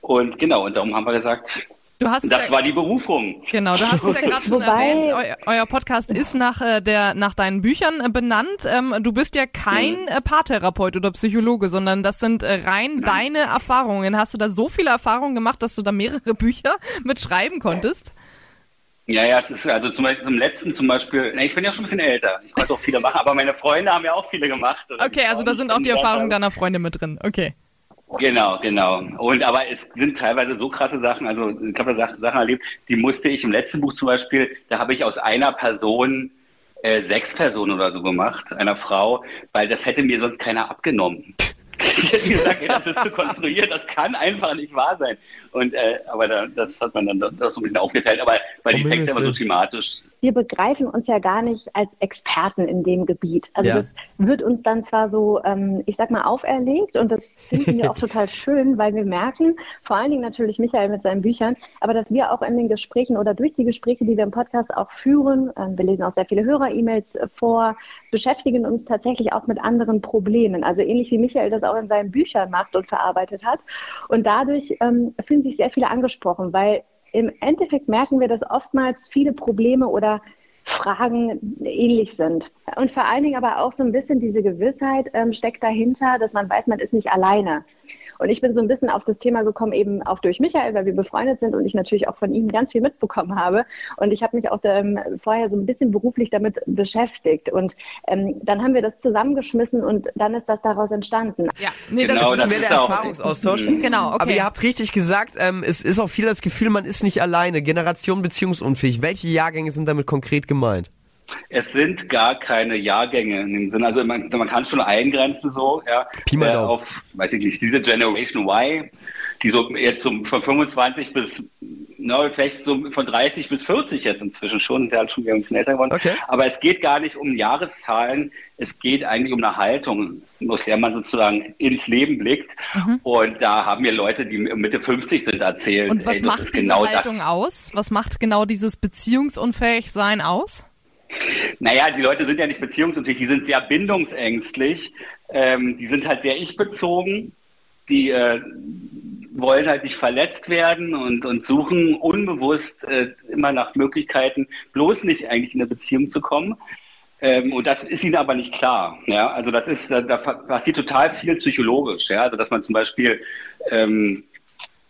Und genau, und darum haben wir gesagt, Du hast das ja, war die Berufung. Genau, du hast es ja gerade schon Wobei- erwähnt. Eu euer Podcast ist nach, äh, der, nach deinen Büchern äh, benannt. Ähm, du bist ja kein äh, Paartherapeut oder Psychologe, sondern das sind äh, rein deine Erfahrungen. Hast du da so viele Erfahrungen gemacht, dass du da mehrere Bücher mit schreiben konntest? Ja, ja, es ist also zum Beispiel im letzten zum Beispiel, ich bin ja schon ein bisschen älter, ich konnte auch viele machen, aber meine Freunde haben ja auch viele gemacht. Okay, also da sind auch die Erfahrungen deiner Freunde mit drin. Okay. Genau, genau. Und aber es sind teilweise so krasse Sachen, also ich habe da Sach- Sachen erlebt, die musste ich im letzten Buch zum Beispiel, da habe ich aus einer Person äh, sechs Personen oder so gemacht, einer Frau, weil das hätte mir sonst keiner abgenommen. Ich hätte gesagt, ey, das ist zu konstruiert, das kann einfach nicht wahr sein. Und äh, aber da, das hat man dann doch so ein bisschen aufgeteilt, aber weil die Texte immer so thematisch wir begreifen uns ja gar nicht als Experten in dem Gebiet. Also Ja. das wird uns dann zwar so, ähm, ich sag mal, auferlegt und das finden wir auch total schön, weil wir merken, vor allen Dingen natürlich Michael mit seinen Büchern, aber dass wir auch in den Gesprächen oder durch die Gespräche, die wir im Podcast auch führen, ähm, wir lesen auch sehr viele Hörer-E-Mails äh, vor, beschäftigen uns tatsächlich auch mit anderen Problemen. Also ähnlich wie Michael das auch in seinen Büchern macht und verarbeitet hat. Und dadurch ähm, fühlen sich sehr viele angesprochen, weil im Endeffekt merken wir, dass oftmals viele Probleme oder Fragen ähnlich sind. Und vor allen Dingen aber auch so ein bisschen diese Gewissheit ähm, steckt dahinter, dass man weiß, man ist nicht alleine. Und ich bin so ein bisschen auf das Thema gekommen, eben auch durch Michael, weil wir befreundet sind und ich natürlich auch von ihm ganz viel mitbekommen habe. Und ich habe mich auch ähm, vorher so ein bisschen beruflich damit beschäftigt. Und ähm, dann haben wir das zusammengeschmissen und dann ist das daraus entstanden. Ja, nee, genau, das, das ist ist der Erfahrungsaustausch. Genau, okay. Aber ihr habt richtig gesagt, ähm, es ist auch viel das Gefühl, man ist nicht alleine. Generation beziehungsunfähig. Welche Jahrgänge sind damit konkret gemeint? Es sind gar keine Jahrgänge in dem Sinne. Also man, man kann schon eingrenzen so, ja, Pi mal äh, auf, weiß ich nicht, diese Generation Y, die so jetzt so von 25 bis, na, vielleicht so von 30 bis 40 jetzt inzwischen schon, der hat schon wieder ein bisschen älter geworden. Okay. Aber es geht gar nicht um Jahreszahlen, es geht eigentlich um eine Haltung, aus der man sozusagen ins Leben blickt. Und da haben mir Leute, die Mitte 50 sind, erzählt, Und was ey, macht diese genau Haltung das. aus? Was macht genau dieses Beziehungsunfähigsein aus? Naja, die Leute sind ja nicht beziehungsunfähig, die sind sehr bindungsängstlich, ähm, die sind halt sehr ich-bezogen, die äh, wollen halt nicht verletzt werden und, und suchen unbewusst äh, immer nach Möglichkeiten, bloß nicht eigentlich in eine Beziehung zu kommen. Ähm, und das ist ihnen aber nicht klar. Ja? Also das ist, da, da passiert total viel psychologisch. Ja? Also dass man zum Beispiel ähm,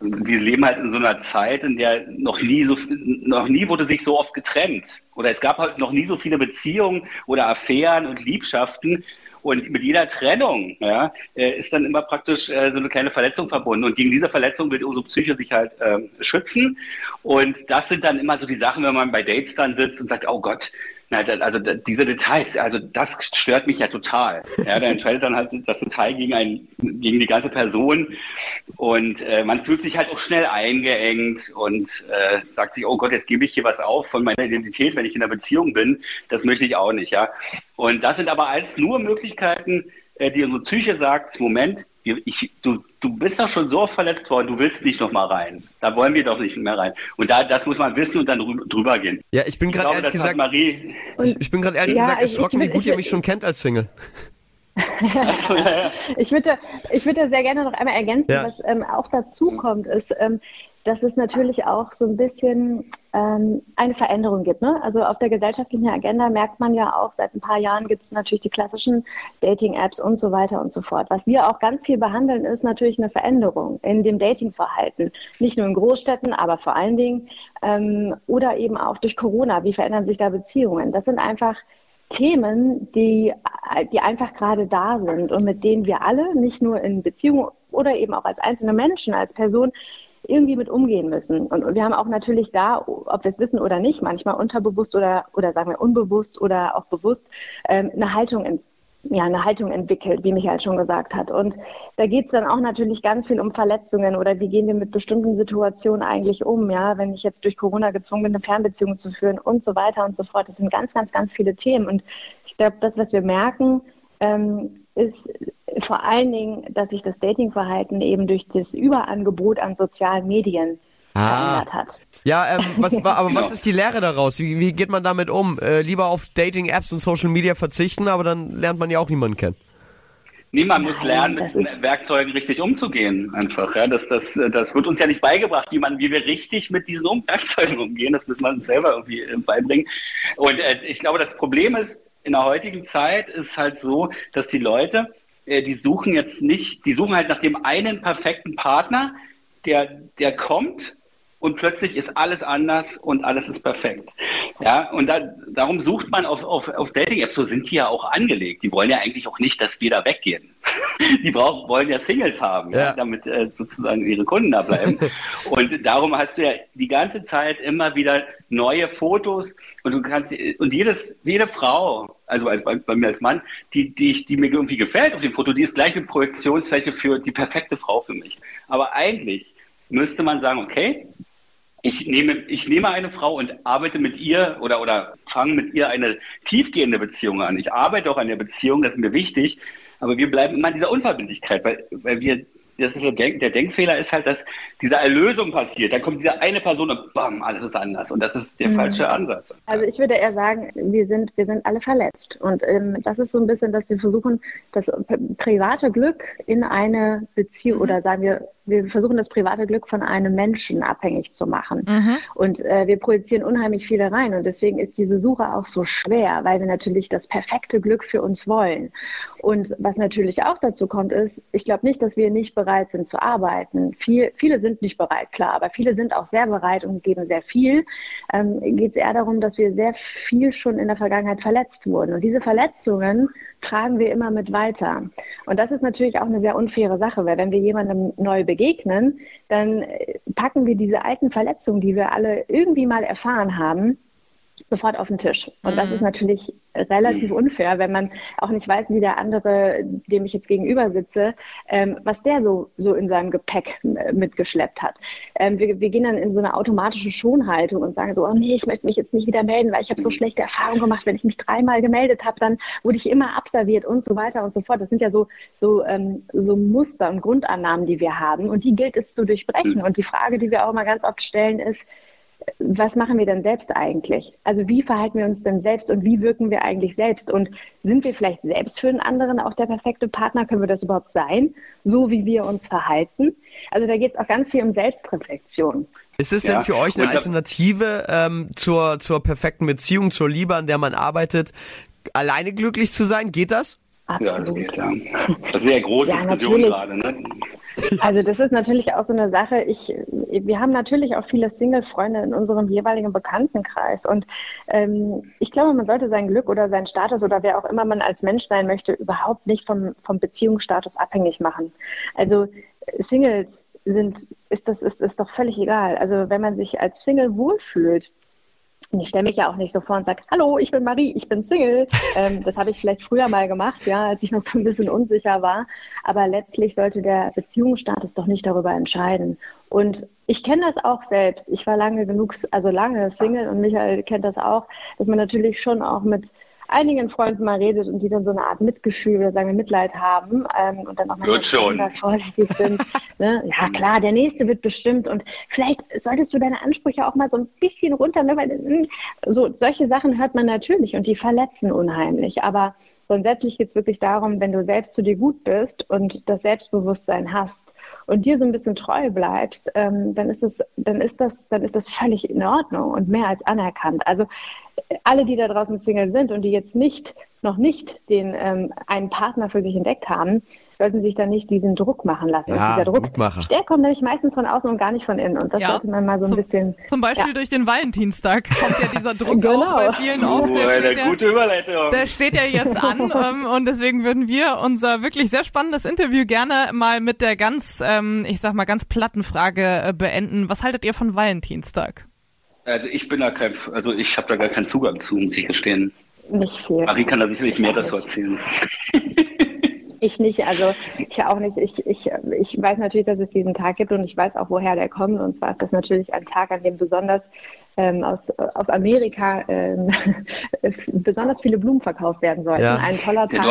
wir leben halt in so einer Zeit, in der noch nie so noch nie wurde sich so oft getrennt. Oder es gab halt noch nie so viele Beziehungen oder Affären und Liebschaften. Und mit jeder Trennung ja, äh, ist dann immer praktisch äh, so eine kleine Verletzung verbunden. Und gegen diese Verletzung will unsere Psyche sich halt ähm, schützen. Und das sind dann immer so die Sachen, wenn man bei Dates dann sitzt und sagt, oh Gott, da- also diese Details, also das stört mich ja total. Ja, da entscheidet dann halt das Detail gegen einen, gegen die ganze Person und äh, man fühlt sich halt auch schnell eingeengt und äh, sagt sich, oh Gott, jetzt gebe ich hier was auf von meiner Identität, wenn ich in einer Beziehung bin. Das möchte ich auch nicht, ja. Und das sind aber alles nur Möglichkeiten, äh, die unsere Psyche sagt, Moment, ich, du, du bist doch schon so oft verletzt worden, du willst nicht nochmal rein. Da wollen wir doch nicht mehr rein. Und da, das muss man wissen und dann drü- drüber gehen. Ja, ich bin gerade ehrlich gesagt, Marie, ich, ich bin gerade ehrlich Ja, gesagt ich- ich erschrocken, wie gut ich ihr mich schon kennt als Single. Achso, ja, ja. Ich würde, ich würde sehr gerne noch einmal ergänzen, Ja. was ähm, auch dazu kommt, ist, ähm, dass es natürlich auch so ein bisschen ähm, eine Veränderung gibt. Ne? Also auf der gesellschaftlichen Agenda merkt man ja auch, seit ein paar Jahren gibt es natürlich die klassischen Dating-Apps und so weiter und so fort. Was wir auch ganz viel behandeln, ist natürlich eine Veränderung in dem Dating-Verhalten. Nicht nur in Großstädten, aber vor allen Dingen ähm, oder eben auch durch Corona. Wie verändern sich da Beziehungen? Das sind einfach Themen, die, die einfach gerade da sind und mit denen wir alle, nicht nur in Beziehungen oder eben auch als einzelne Menschen, als Person, irgendwie mit umgehen müssen. Und, wir haben auch natürlich da, ob wir es wissen oder nicht, manchmal unterbewusst oder, oder sagen wir unbewusst oder auch bewusst, ähm, eine Haltung ent ja, eine Haltung entwickelt, wie Michael schon gesagt hat. Und da geht es dann auch natürlich ganz viel um Verletzungen oder wie gehen wir mit bestimmten Situationen eigentlich um, ja, wenn ich jetzt durch Corona gezwungen bin, eine Fernbeziehung zu führen und so weiter und so fort. Das sind ganz, ganz, ganz viele Themen. Und ich glaube, das, was wir merken, ähm, ist vor allen Dingen, dass sich das Datingverhalten eben durch das Überangebot an sozialen Medien Ah. verändert hat. Ja, ähm, was, wa- aber was Genau. ist die Lehre daraus? Wie, wie geht man damit um? Äh, lieber auf Dating-Apps und Social Media verzichten, aber dann lernt man ja auch niemanden kennen. Niemand muss lernen, mit ist- Werkzeugen richtig umzugehen, einfach. Ja, das, das, das wird uns ja nicht beigebracht, wie, man, wie wir richtig mit diesen Werkzeugen umgehen. Das muss man uns selber irgendwie äh, beibringen. Und äh, ich glaube, das Problem ist, in der heutigen Zeit ist halt so, dass die Leute, äh, die suchen jetzt nicht, die suchen halt nach dem einen perfekten Partner, der, der kommt und plötzlich ist alles anders und alles ist perfekt. Ja, und da, darum sucht man auf, auf, auf Dating-Apps, so sind die ja auch angelegt. Die wollen ja eigentlich auch nicht, dass wir da weggehen. Die brauchen, wollen ja Singles haben, ja. Ja. damit äh, sozusagen ihre Kunden da bleiben. und darum hast du ja die ganze Zeit immer wieder neue Fotos und du kannst und jedes, jede Frau, also als, bei, bei mir als Mann, die, die, ich- die mir irgendwie gefällt auf dem Foto, die ist gleich eine Projektionsfläche für die perfekte Frau für mich. Aber eigentlich müsste man sagen, okay, ich nehme, ich nehme eine Frau und arbeite mit ihr oder, oder fange mit ihr eine tiefgehende Beziehung an. Ich arbeite auch an der Beziehung, das ist mir wichtig, aber wir bleiben immer in dieser Unverbindlichkeit, weil, weil wir, das ist der, Denk, der Denkfehler ist halt, dass diese Erlösung passiert. Dann kommt diese eine Person und bam, alles ist anders. Und das ist der falsche Ansatz. Also ich würde eher sagen, wir sind, wir sind alle verletzt. Und ähm, das ist so ein bisschen, dass wir versuchen, das private Glück in eine Beziehung oder sagen wir, wir versuchen das private Glück von einem Menschen abhängig zu machen. Und äh, wir projizieren unheimlich viele rein. Und deswegen ist diese Suche auch so schwer, weil wir natürlich das perfekte Glück für uns wollen. Und was natürlich auch dazu kommt, ist, ich glaube nicht, dass wir nicht bereit bereit sind zu arbeiten, viel, viele sind nicht bereit, klar, aber viele sind auch sehr bereit und geben sehr viel, ähm, geht es eher darum, dass wir sehr viel schon in der Vergangenheit verletzt wurden. Und diese Verletzungen tragen wir immer mit weiter. Und das ist natürlich auch eine sehr unfaire Sache, weil wenn wir jemandem neu begegnen, dann packen wir diese alten Verletzungen, die wir alle irgendwie mal erfahren haben, sofort auf den Tisch. Und mhm. das ist natürlich relativ mhm. unfair, wenn man auch nicht weiß, wie der andere, dem ich jetzt gegenüber sitze, ähm, was der so, so in seinem Gepäck mitgeschleppt hat. Ähm, wir, wir, gehen dann in so eine automatische Schonhaltung und sagen so, oh nee, ich möchte mich jetzt nicht wieder melden, weil ich habe so mhm. schlechte Erfahrungen gemacht. Wenn ich mich dreimal gemeldet habe, dann wurde ich immer abserviert und so weiter und so fort. Das sind ja so, so, ähm, so Muster und Grundannahmen, die wir haben und die gilt es zu durchbrechen. Mhm. Und die Frage, die wir auch mal ganz oft stellen, ist, was machen wir denn selbst eigentlich? Also wie verhalten wir uns denn selbst und wie wirken wir eigentlich selbst? Und sind wir vielleicht selbst für einen anderen auch der perfekte Partner? Können wir das überhaupt sein, so wie wir uns verhalten? Also da geht es auch ganz viel um Selbstreflexion. Ist es ja. denn für euch eine Alternative ähm, zur, zur perfekten Beziehung, zur Liebe, an der man arbeitet, alleine glücklich zu sein? Geht das? Absolut. Ja, das geht, ja. Das ist eine große ja, Diskussion gerade, ne? Also das ist natürlich auch so eine Sache. Ich, wir haben natürlich auch viele Single-Freunde in unserem jeweiligen Bekanntenkreis. Und ähm, ich glaube, man sollte sein Glück oder seinen Status oder wer auch immer man als Mensch sein möchte, überhaupt nicht vom, vom Beziehungsstatus abhängig machen. Also Singles sind, ist das ist, ist doch völlig egal. Also wenn man sich als Single wohlfühlt, ich stelle mich ja auch nicht so vor und sage, hallo, ich bin Marie, ich bin Single. Ähm, das habe ich vielleicht früher mal gemacht, ja, als ich noch so ein bisschen unsicher war. Aber letztlich sollte der Beziehungsstatus doch nicht darüber entscheiden. Und ich kenne das auch selbst. Ich war lange genug, also lange Single und Michael kennt das auch, dass man natürlich schon auch mit einigen Freunden mal redet und die dann so eine Art Mitgefühl oder sagen wir Mitleid haben ähm, und dann auch mal besonders vorsichtig sind. ne? Ja klar, der nächste wird bestimmt und vielleicht solltest du deine Ansprüche auch mal so ein bisschen runter, ne? weil hm, so solche Sachen hört man natürlich und die verletzen unheimlich. Aber grundsätzlich geht es wirklich darum, wenn du selbst zu dir gut bist und das Selbstbewusstsein hast, und dir so ein bisschen treu bleibst, ähm, dann ist es, dann ist das, dann ist das völlig in Ordnung und mehr als anerkannt. Also alle, die da draußen Single sind und die jetzt nicht, noch nicht den ähm, einen Partner für sich entdeckt haben, sollten sich dann nicht diesen Druck machen lassen. Ja, dieser Druck, Druckmacher. der kommt nämlich meistens von außen und gar nicht von innen. Und das ja, sollte man mal so ein zum, bisschen. Zum Beispiel ja. durch den Valentinstag kommt ja dieser Druck genau. auch bei vielen auf. Der, oh, steht ja, gute Überleitung. der steht ja jetzt an ähm, und deswegen würden wir unser wirklich sehr spannendes Interview gerne mal mit der ganz, ähm, ich sag mal, ganz platten Frage äh, beenden. Was haltet ihr von Valentinstag? Also ich bin da kein, also ich habe da gar keinen Zugang zu, muss ich gestehen. Nicht viel. Marie kann da sicherlich mehr dazu erzählen. Ich nicht, also ich auch nicht. Ich, ich, ich weiß natürlich, dass es diesen Tag gibt und ich weiß auch, woher der kommt. Und zwar ist das natürlich ein Tag, an dem besonders ähm, aus, aus Amerika ähm, besonders viele Blumen verkauft werden sollten. Ja. Ein toller Tag, der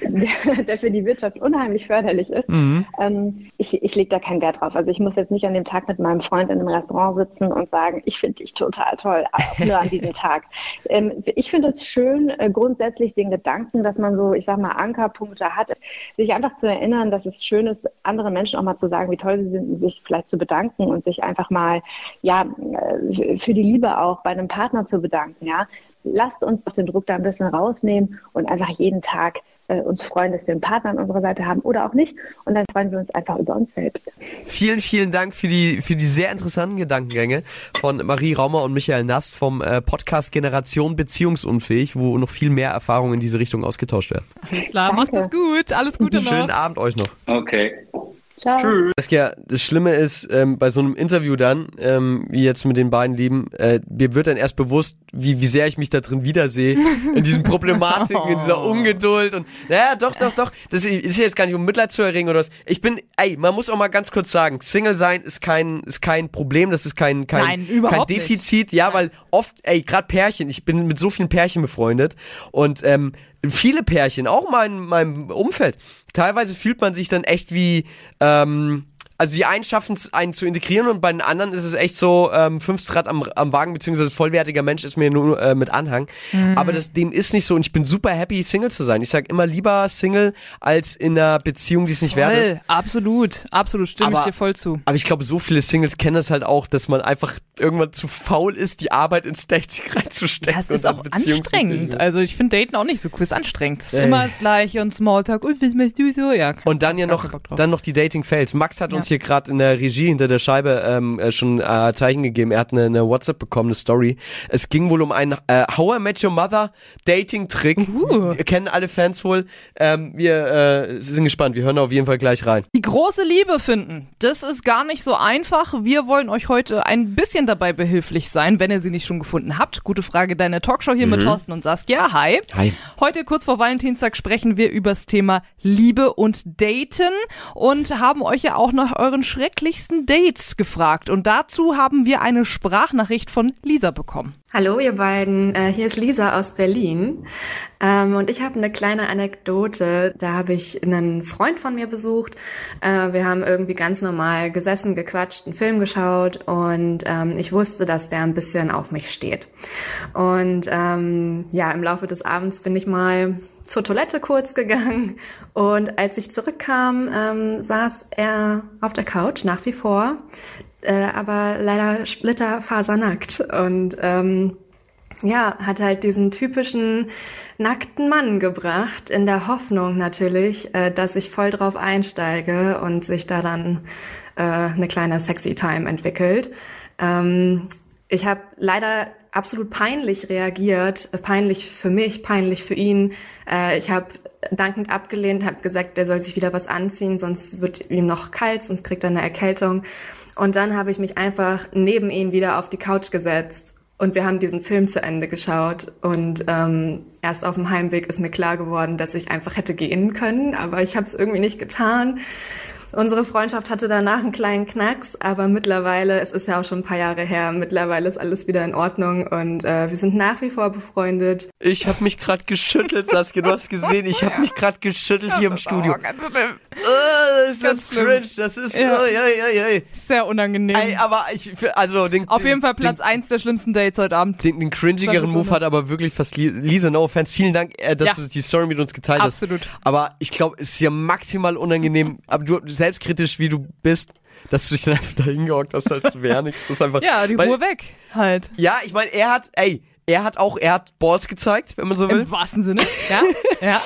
der, der, für die Wirtschaft unheimlich förderlich ist. Mhm. Ähm, ich ich lege da keinen Wert drauf. Also ich muss jetzt nicht an dem Tag mit meinem Freund in einem Restaurant sitzen und sagen, ich finde dich total toll, nur an diesem Tag. Ähm, ich finde es schön, äh, grundsätzlich den Gedanken, dass man so, ich sag mal, Ankerpunkte hat, sich einfach zu erinnern, dass es schön ist, anderen Menschen auch mal zu sagen, wie toll sie sind, sich vielleicht zu bedanken und sich einfach mal ja, äh, für die Liebe auch bei einem Partner zu bedanken. Ja. Lasst uns doch den Druck da ein bisschen rausnehmen und einfach jeden Tag äh, uns freuen, dass wir einen Partner an unserer Seite haben oder auch nicht. Und dann freuen wir uns einfach über uns selbst. Vielen, vielen Dank für die, für die sehr interessanten Gedankengänge von Marie Raumer und Michael Nast vom äh, Podcast Generation Beziehungsunfähig, wo noch viel mehr Erfahrungen in diese Richtung ausgetauscht werden. Alles klar, Danke. macht es gut. Alles Gute noch. Schönen Abend euch noch. Okay. Ciao. Tschüss. Saskia, das Schlimme ist, ähm, bei so einem Interview dann, ähm, wie jetzt mit den beiden Lieben, äh, mir wird dann erst bewusst, wie, wie sehr ich mich da drin wiedersehe, in diesen Problematiken, in dieser Ungeduld und, naja, doch, doch, doch, das ist jetzt gar nicht, um Mitleid zu erregen oder was. Ich bin, ey, man muss auch mal ganz kurz sagen, Single sein ist kein, ist kein Problem, das ist kein, kein, Nein, kein Defizit, nicht. ja, weil oft, ey, gerade Pärchen, ich bin mit so vielen Pärchen befreundet und, ähm, viele Pärchen, auch mein, meinem Umfeld, teilweise fühlt man sich dann echt wie, ähm, also die einen schaffen es, einen zu integrieren und bei den anderen ist es echt so, ähm, fünftes Rad am, am Wagen, beziehungsweise vollwertiger Mensch ist mir nur äh, mit Anhang. Mhm. Aber das, dem ist nicht so und ich bin super happy, Single zu sein. Ich sag immer lieber Single als in einer Beziehung, die es nicht voll, wert ist. Absolut, absolut, stimme aber, ich dir voll zu. Aber ich glaube, so viele Singles kennen das halt auch, dass man einfach irgendwann zu faul ist, die Arbeit ins Dating reinzustecken. Ja, es ist auch anstrengend. Also ich finde Daten auch nicht so cool. Ist anstrengend. Es ist Ey. immer das Gleiche und Smalltalk. Und was machst du so? Ja. Und dann ja noch, dann noch die Dating-Fails. Max hat uns Ja. hier gerade in der Regie hinter der Scheibe ähm, äh, schon äh, Zeichen gegeben. Er hat eine, eine WhatsApp bekommen, eine Story. Es ging wohl um einen äh, How I Met Your Mother Dating-Trick. Uh. Kennen alle Fans wohl. Ähm, wir äh, sind gespannt. Wir hören auf jeden Fall gleich rein. Die große Liebe finden, das ist gar nicht so einfach. Wir wollen euch heute ein bisschen dabei behilflich sein, wenn ihr sie nicht schon gefunden habt. Gute Frage, deine Talkshow hier mit Thorsten und Saskia. Hi. Hi. Heute kurz vor Valentinstag sprechen wir über das Thema Liebe und Daten und haben euch ja auch nach euren schrecklichsten Dates gefragt. Und dazu haben wir eine Sprachnachricht von Lisa bekommen. Hallo ihr beiden, äh, hier ist Lisa aus Berlin ähm, und ich habe eine kleine Anekdote. Da habe ich einen Freund von mir besucht. Äh, wir haben irgendwie ganz normal gesessen, gequatscht, einen Film geschaut und ähm, ich wusste, dass der ein bisschen auf mich steht. Und ähm, ja, im Laufe des Abends bin ich mal zur Toilette kurz gegangen und als ich zurückkam, ähm, saß er auf der Couch nach wie vor, äh, aber leider splitterfasernackt und ähm, ja, hat halt diesen typischen nackten Mann gebracht, in der Hoffnung natürlich, äh, dass ich voll drauf einsteige und sich da dann äh, eine kleine Sexy Time entwickelt. Ähm, ich habe leider absolut peinlich reagiert, äh, peinlich für mich, peinlich für ihn. Äh, ich habe dankend abgelehnt, habe gesagt, der soll sich wieder was anziehen, sonst wird ihm noch kalt, sonst kriegt er eine Erkältung. Und dann habe ich mich einfach neben ihn wieder auf die Couch gesetzt und wir haben diesen Film zu Ende geschaut und ähm, erst auf dem Heimweg ist mir klar geworden, dass ich einfach hätte gehen können, aber ich habe es irgendwie nicht getan. Unsere Freundschaft hatte danach einen kleinen Knacks, aber mittlerweile, es ist ja auch schon ein paar Jahre her, mittlerweile ist alles wieder in Ordnung und äh, wir sind nach wie vor befreundet. Ich habe mich gerade geschüttelt, Saskia. Du hast gesehen, ich habe mich gerade geschüttelt hier im Studio. Oh, ganz schlimm. Äh, das Ganz ist schlimm. cringe. Das ist. Ja. Ui, ui, ui. Sehr unangenehm. Ey, aber ich, also den, Auf jeden Fall Platz eins der schlimmsten Dates heute Abend. Den, den cringigeren. Move hat aber wirklich fast Li- Lisa, no offense. Vielen Dank, äh, dass Ja. du die Story mit uns geteilt Absolut. hast. Aber ich glaube, es ist ja maximal unangenehm, aber du selbstkritisch, wie du bist, dass du dich dann einfach da hingehockt hast, als wäre nichts. Das ist einfach. Ja, die weil, Ruhe weg. Halt. Ja, ich meine, er hat, ey, er hat auch, er hat Balls gezeigt, wenn man so will. Im wahrsten Sinne. Ja. ja.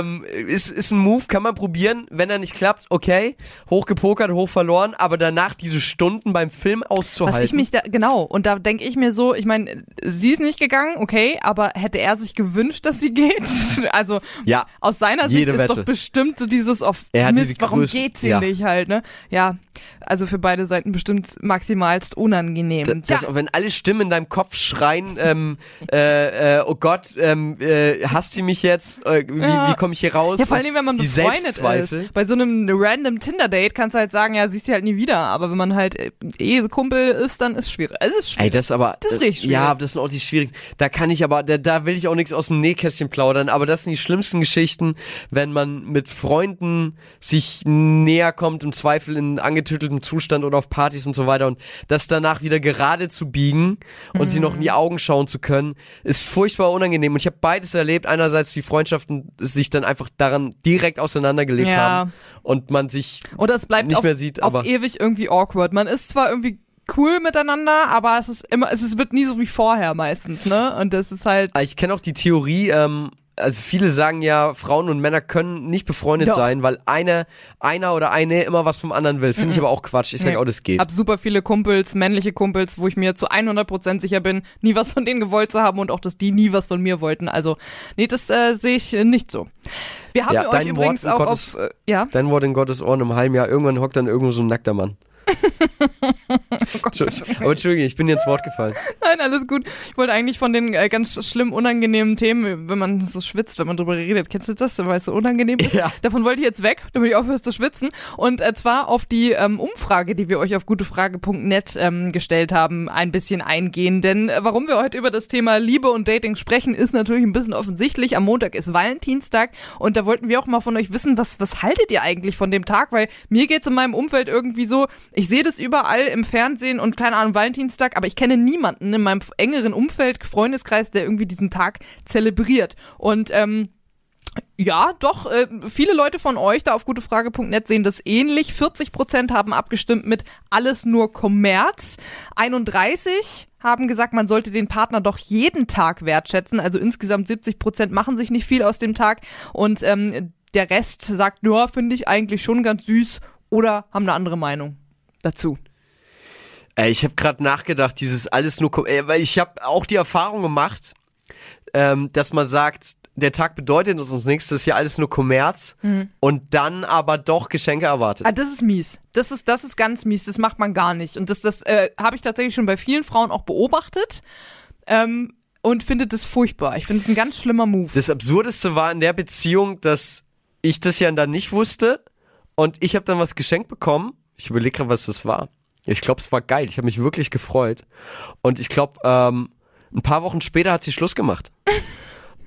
Ähm, ist, ist ein Move, kann man probieren. Wenn er nicht klappt, okay. Hochgepokert, hoch verloren, aber danach diese Stunden beim Film auszuhalten. Was ich mich da, genau, und da denke ich mir so, ich meine, sie ist nicht gegangen, okay, aber hätte er sich gewünscht, dass sie geht? Also, Ja, aus seiner Sicht ist Wette. doch bestimmt so dieses auf Er hat Mist, diese warum größten- geht sie ja. nicht halt, ne? Ja, also für beide Seiten bestimmt maximalst unangenehm. Das, ja. Wenn alle Stimmen in deinem Kopf schreien, ähm, äh, äh, oh Gott, ähm, äh, hasst sie mich jetzt? Äh, wie Ja. wie komme ich hier raus? Ja, vor allem, wenn man die befreundet ist. Bei so einem random Tinder-Date kannst du halt sagen, ja, siehst du halt nie wieder. Aber wenn man halt äh, eh so Kumpel ist, dann ist es schwierig. Es ist schwierig. Ey, das ist aber. Das ist richtig schwierig. Ja, das sind auch die schwierigen. Da kann ich aber, da, da will ich auch nichts aus dem Nähkästchen plaudern, aber das sind die schlimmsten Geschichten, wenn man mit Freunden sich näher kommt, im Zweifel in angetüteltem Zustand oder auf Partys und so weiter und das danach wieder gerade zu biegen und sie noch in die Augen schauen zu können, ist furchtbar unangenehm. Und ich habe beides erlebt. Einerseits, wie Freundschaften sich dann einfach daran direkt auseinandergelebt Ja. haben und man sich Oder es bleibt nicht auf, mehr sieht, auf aber- ewig irgendwie awkward. Man ist zwar irgendwie cool miteinander, aber es ist immer, es ist, wird nie so wie vorher meistens, ne? Und das ist halt. Ah, Ich kenne auch die Theorie, ähm, also viele sagen ja, Frauen und Männer können nicht befreundet Doch. sein, weil eine, einer oder eine immer was vom anderen will. Finde ich aber auch Quatsch. Ich sage Nee. auch, das geht. Hab super viele Kumpels, männliche Kumpels, wo ich mir zu 100% sicher bin, nie was von denen gewollt zu haben und auch, dass die nie was von mir wollten. Also, nee, das äh, sehe ich äh, nicht so. Wir haben Ja, euch übrigens Wort auch Gottes- auf, äh, ja, Dein Wort in Gottes Ohren im halben Jahr, irgendwann hockt dann irgendwo so ein nackter Mann. oh Gott, aber Entschuldigung, ich bin dir ins Wort gefallen. Nein, alles gut. Ich wollte eigentlich von den äh, ganz schlimm unangenehmen Themen, wenn man so schwitzt, wenn man drüber redet. Kennst du das, weil es so unangenehm ist? Ja. Davon wollte ich jetzt weg, damit ich aufhörst zu schwitzen. Und äh, zwar auf die ähm, Umfrage, die wir euch auf gutefrage.net ähm, gestellt haben, ein bisschen eingehen. Denn äh, warum wir heute über das Thema Liebe und Dating sprechen, ist natürlich ein bisschen offensichtlich. Am Montag ist Valentinstag und da wollten wir auch mal von euch wissen, was, was haltet ihr eigentlich von dem Tag? Weil mir geht's in meinem Umfeld irgendwie so, ich sehe das überall im Fernsehen und keine Ahnung, Valentinstag, aber ich kenne niemanden in meinem engeren Umfeld, Freundeskreis, der irgendwie diesen Tag zelebriert. Und ähm, Ja, doch. Äh, viele Leute von euch da auf gutefrage.net sehen das ähnlich. 40 Prozent haben abgestimmt mit alles nur Kommerz. 31 haben gesagt, man sollte den Partner doch jeden Tag wertschätzen. Also insgesamt 70 Prozent machen sich nicht viel aus dem Tag. Und ähm, der Rest sagt, ja, finde ich eigentlich schon ganz süß oder haben eine andere Meinung dazu. Ey, ich habe gerade nachgedacht, dieses alles nur, ey, weil ich habe auch die Erfahrung gemacht, ähm, dass man sagt, der Tag bedeutet uns nichts, das ist ja alles nur Kommerz und dann aber doch Geschenke erwartet. Ah, das ist mies. Das ist, das ist ganz mies. Das macht man gar nicht. Und das, das äh, habe ich tatsächlich schon bei vielen Frauen auch beobachtet ähm, und finde das furchtbar. Ich finde es ein ganz schlimmer Move. Das Absurdeste war in der Beziehung, dass ich das ja dann nicht wusste und ich habe dann was geschenkt bekommen. Ich überlege gerade, was das war. Ich glaube, es war geil. Ich habe mich wirklich gefreut. Und ich glaube, ähm, ein paar Wochen später hat sie Schluss gemacht.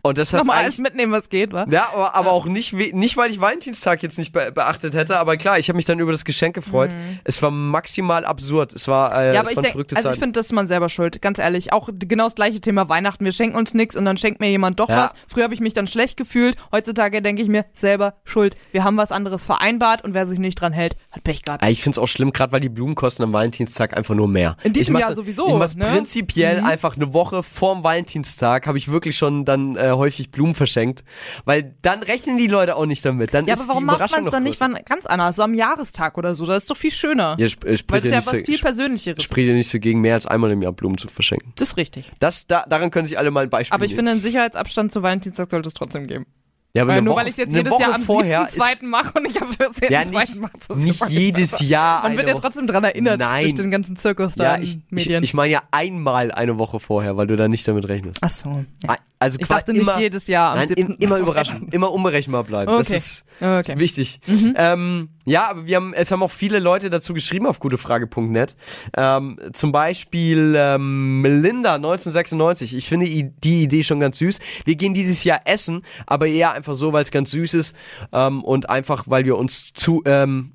Und das hat Nochmal alles mitnehmen, was geht, wa? Ja, aber, aber auch nicht, nicht, weil ich Valentinstag jetzt nicht be beachtet hätte, aber klar, ich habe mich dann über das Geschenk gefreut. Es war maximal absurd. Es war, äh, Mhm. Ja, es aber ich waren denke, verrückte also ich finde, das ist man selber schuld, ganz ehrlich. Auch genau das gleiche Thema Weihnachten. Wir schenken uns nichts und dann schenkt mir jemand doch Ja. was. Früher habe ich mich dann schlecht gefühlt. Heutzutage denke ich mir, selber schuld. Wir haben was anderes vereinbart und wer sich nicht dran hält, hat Pech gehabt. Ah, Ich finde es auch schlimm, gerade weil die Blumen kosten am Valentinstag einfach nur mehr. In diesem ich Jahr sowieso, Ich ne? prinzipiell einfach eine Woche vorm Valentinstag habe ich wirklich schon dann äh, häufig Blumen verschenkt, weil dann rechnen die Leute auch nicht damit. Dann Ja, ist aber warum die macht man es dann nicht wann ganz anders? So am Jahrestag oder so. Das ist doch viel schöner. Ja, sp äh, Weil ist ja was so, viel Persönlicheres. spricht ja nicht so gegen mehr als einmal im Jahr Blumen zu verschenken. Das ist richtig. Das, da, daran können sich alle mal ein Beispiel Aber ich nehmen. finde, einen Sicherheitsabstand zu Valentinstag sollte es trotzdem geben. ja, aber Weil nur Woche, weil ich es jetzt jedes Woche Jahr am vorher 7.2. mache und ich am 14.2. Ja, nicht- mache. das nicht jedes Jahr Man wird ja trotzdem dran erinnert Nein. durch den ganzen Zirkus da Ja, ich, ich, Medien. ich meine ja einmal eine Woche vorher, weil du da nicht damit rechnest. Ach so. Ja. Also Ich dachte nicht immer, jedes Jahr am Nein, 7. im, immer überraschen, immer unberechenbar bleiben. Das Okay. ist Okay. Mhm. wichtig. Ähm, ja, aber wir haben, es haben auch viele Leute dazu geschrieben auf gutefrage.net. Ähm, zum Beispiel ähm, Melinda 1996. Ich finde die Idee schon ganz süß. Wir gehen dieses Jahr essen, aber eher einfach so, weil es ganz süß ist ähm, und einfach, weil wir uns zu ähm,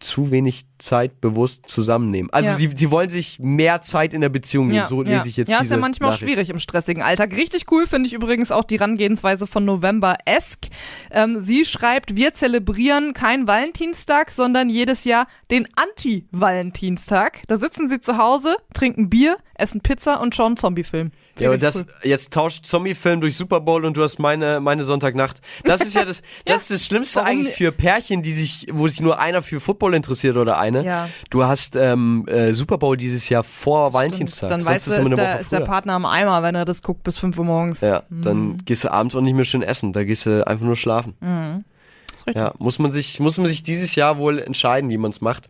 zu wenig Zeit bewusst zusammennehmen. Also Ja. sie, sie wollen sich mehr Zeit in der Beziehung nehmen. so lese ich jetzt ja, ist ja manchmal auch schwierig im stressigen Alltag. Richtig cool finde ich übrigens auch die Herangehensweise von November-esque. Ähm, sie schreibt, wir zelebrieren keinen Valentinstag, sondern jedes Jahr den Anti-Valentinstag. Da sitzen sie zu Hause, trinken Bier, essen Pizza und schauen Zombiefilm. Ja, aber das, jetzt tauscht Zombie-Film durch Super Bowl und du hast meine, meine Sonntagnacht. Das ist ja das, das ist das Schlimmste Warum eigentlich für Pärchen, die sich, wo sich nur einer für Football interessiert oder eine. Ja. Du hast ähm, äh, Super Bowl dieses Jahr vor Valentinstag. Dann Sonst weißt du, ist ist der, ist der. Partner am Eimer, wenn er das guckt bis 5 Uhr morgens. Ja, dann gehst du abends auch nicht mehr schön essen. Da gehst du einfach nur schlafen. Richtig. Ja, muss man sich, muss man sich dieses Jahr wohl entscheiden, wie man es macht.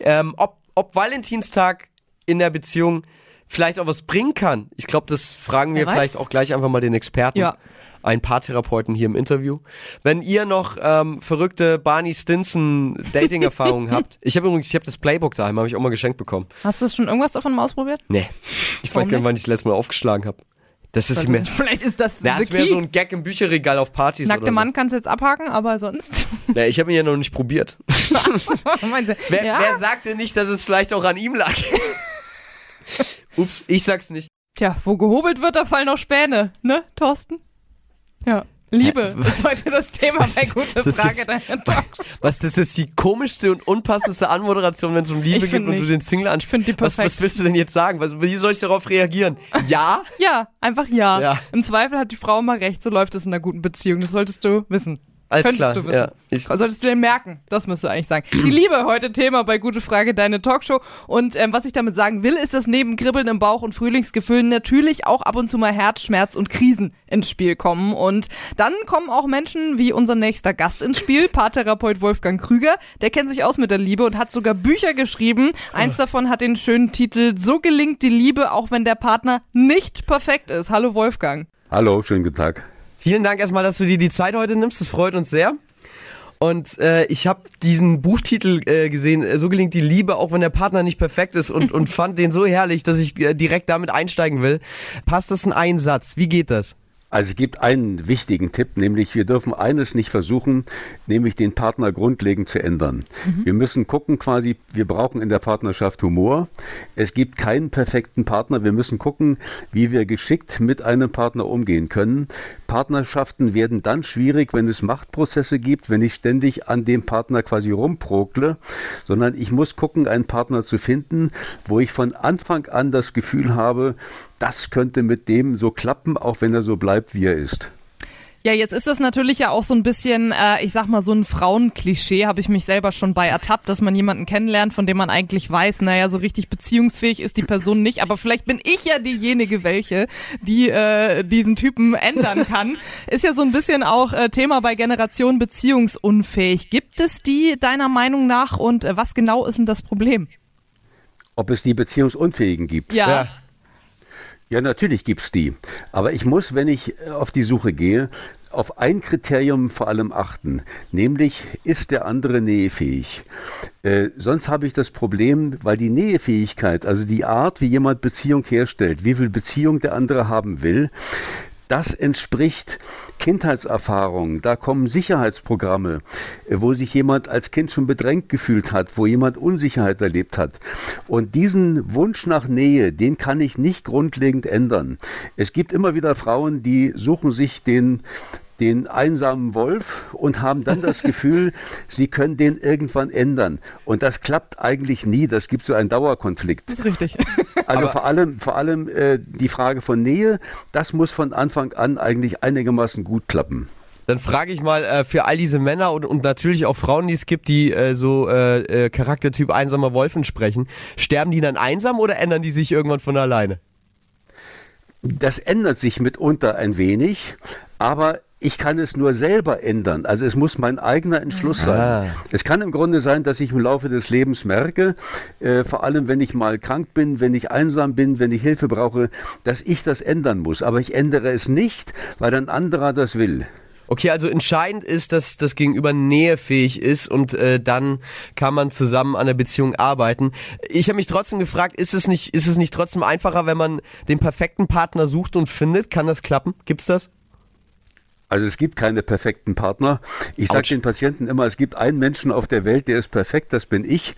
Ähm, ob, ob Valentinstag in der Beziehung vielleicht auch was bringen kann. Ich glaube, das fragen wir vielleicht auch gleich einfach mal den Experten. Ja. Ein Paartherapeuten hier im Interview. Wenn ihr noch ähm, verrückte Barney Stinson Dating-Erfahrungen habt, ich habe übrigens, ich habe das Playbook daheim, habe ich auch mal geschenkt bekommen. Hast du schon irgendwas davon mal ausprobiert? Nee, ich Warum weiß gar nicht, wann ich das letzte Mal aufgeschlagen habe. Das ist mir, Vielleicht ist das das ist mehr key. so ein Gag im Bücherregal auf Partys Nackte so. Mann kannst du jetzt abhaken, aber sonst. Nee, ich habe ihn ja noch nicht probiert. Du, Wer, ja? wer sagte nicht, dass es vielleicht auch an ihm lag? Ups, ich sag's nicht. Tja, wo gehobelt wird, da fallen auch Späne, ne, Thorsten? Ja. Liebe Hä? ist heute das Thema bei Gute ist- Frage deiner Talkshow. Was, das ist die komischste und unpassendste Anmoderation, wenn es um Liebe geht und du den Single Ich ansprichst. Was, was willst du denn jetzt sagen? Was, wie soll ich darauf reagieren? Ja? Ja, einfach ja. Ja. Im Zweifel hat die Frau immer recht, so läuft es in einer guten Beziehung. Das solltest du wissen. Alles Könntest klar. du wissen. Ja, ich, Solltest du dir merken, das müsst du eigentlich sagen. Die Liebe heute Thema bei Gute Frage, deine Talkshow. Und ähm, was ich damit sagen will, ist, dass neben Kribbeln im Bauch und Frühlingsgefühl natürlich auch ab und zu mal Herzschmerz und Krisen ins Spiel kommen. Und dann kommen auch Menschen wie unser nächster Gast ins Spiel, Paartherapeut Wolfgang Krüger. Der kennt sich aus mit der Liebe und hat sogar Bücher geschrieben. Eins davon hat den schönen Titel So gelingt die Liebe, auch wenn der Partner nicht perfekt ist. Hallo Wolfgang. Hallo, schönen guten Tag. Vielen Dank erstmal, dass du dir die Zeit heute nimmst. Das freut uns sehr. Und äh, ich habe diesen Buchtitel äh, gesehen, äh, so gelingt die Liebe, auch wenn der Partner nicht perfekt ist und, und fand den so herrlich, dass ich äh, direkt damit einsteigen will. Passt das in einen Satz? Wie geht das? Also es gibt einen wichtigen Tipp, nämlich wir dürfen eines nicht versuchen, nämlich den Partner grundlegend zu ändern. Mhm. Wir müssen gucken quasi, wir brauchen in der Partnerschaft Humor. Es gibt keinen perfekten Partner. Wir müssen gucken, wie wir geschickt mit einem Partner umgehen können. Partnerschaften werden dann schwierig, wenn es Machtprozesse gibt, wenn ich ständig an dem Partner quasi rumprokle, sondern ich muss gucken, einen Partner zu finden, wo ich von Anfang an das Gefühl habe, das könnte mit dem so klappen, auch wenn er so bleibt, wie er ist. Ja, jetzt ist das natürlich ja auch so ein bisschen, äh, ich sag mal, so ein Frauenklischee, habe ich mich selber schon bei ertappt, dass man jemanden kennenlernt, von dem man eigentlich weiß, naja, so richtig beziehungsfähig ist die Person nicht, aber vielleicht bin ich ja diejenige welche, die äh, diesen Typen ändern kann. Ist ja so ein bisschen auch äh, Thema bei Generation beziehungsunfähig. Gibt es die deiner Meinung nach und äh, was genau ist denn das Problem? Ob es die Beziehungsunfähigen gibt? ja. ja. Ja, natürlich gibt es die. Aber ich muss, wenn ich äh, auf die Suche gehe, auf ein Kriterium vor allem achten, nämlich ist der andere nähefähig. Äh, sonst habe ich das Problem, weil die Nähefähigkeit, also die Art, wie jemand Beziehung herstellt, wie viel Beziehung der andere haben will, das entspricht Kindheitserfahrungen. Da kommen Sicherheitsprogramme, äh, wo sich jemand als Kind schon bedrängt gefühlt hat, wo jemand Unsicherheit erlebt hat. Und diesen Wunsch nach Nähe, den kann ich nicht grundlegend ändern. Es gibt immer wieder Frauen, die suchen sich den den einsamen Wolf und haben dann das Gefühl, sie können den irgendwann ändern. Und das klappt eigentlich nie. Das gibt so einen Dauerkonflikt. Das ist richtig. Also vor allem, vor allem äh, die Frage von Nähe, das muss von Anfang an eigentlich einigermaßen gut klappen. Dann frage ich mal äh, für all diese Männer und, und natürlich auch Frauen, die es gibt, die äh, so äh, äh Charaktertyp einsamer Wolf entsprechen, sterben die dann einsam oder ändern die sich irgendwann von alleine? Das ändert sich mitunter ein wenig, aber ich kann es nur selber ändern. Also es muss mein eigener Entschluss sein. Ah. Es kann im Grunde sein, dass ich im Laufe des Lebens merke, äh, vor allem wenn ich mal krank bin, wenn ich einsam bin, wenn ich Hilfe brauche, dass ich das ändern muss. Aber ich ändere es nicht, weil ein anderer das will. Okay, also entscheidend ist, dass das Gegenüber nähefähig ist und äh, dann kann man zusammen an der Beziehung arbeiten. Ich habe mich trotzdem gefragt, ist es nicht, ist es nicht trotzdem einfacher, wenn man den perfekten Partner sucht und findet? Kann das klappen? Gibt's das? Also es gibt keine perfekten Partner. Ich sage den Patienten immer, es gibt einen Menschen auf der Welt, der ist perfekt, das bin ich.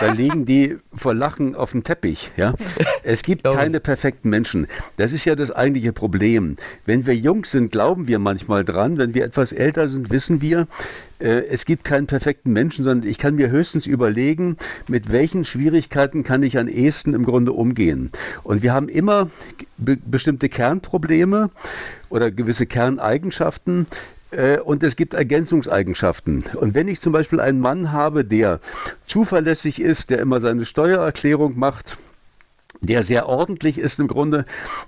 Dann liegen die vor Lachen auf dem Teppich. Ja? Es gibt keine perfekten Menschen. Das ist ja das eigentliche Problem. Wenn wir jung sind, glauben wir manchmal dran. Wenn wir etwas älter sind, wissen wir, äh, es gibt keinen perfekten Menschen, sondern ich kann mir höchstens überlegen, mit welchen Schwierigkeiten kann ich am ehesten im Grunde umgehen. Und wir haben immer be bestimmte Kernprobleme oder gewisse Kerneigenschaften, äh, und es gibt Ergänzungseigenschaften. Und wenn ich zum Beispiel einen Mann habe, der zuverlässig ist, der immer seine Steuererklärung macht, der sehr ordentlich ist im Grunde,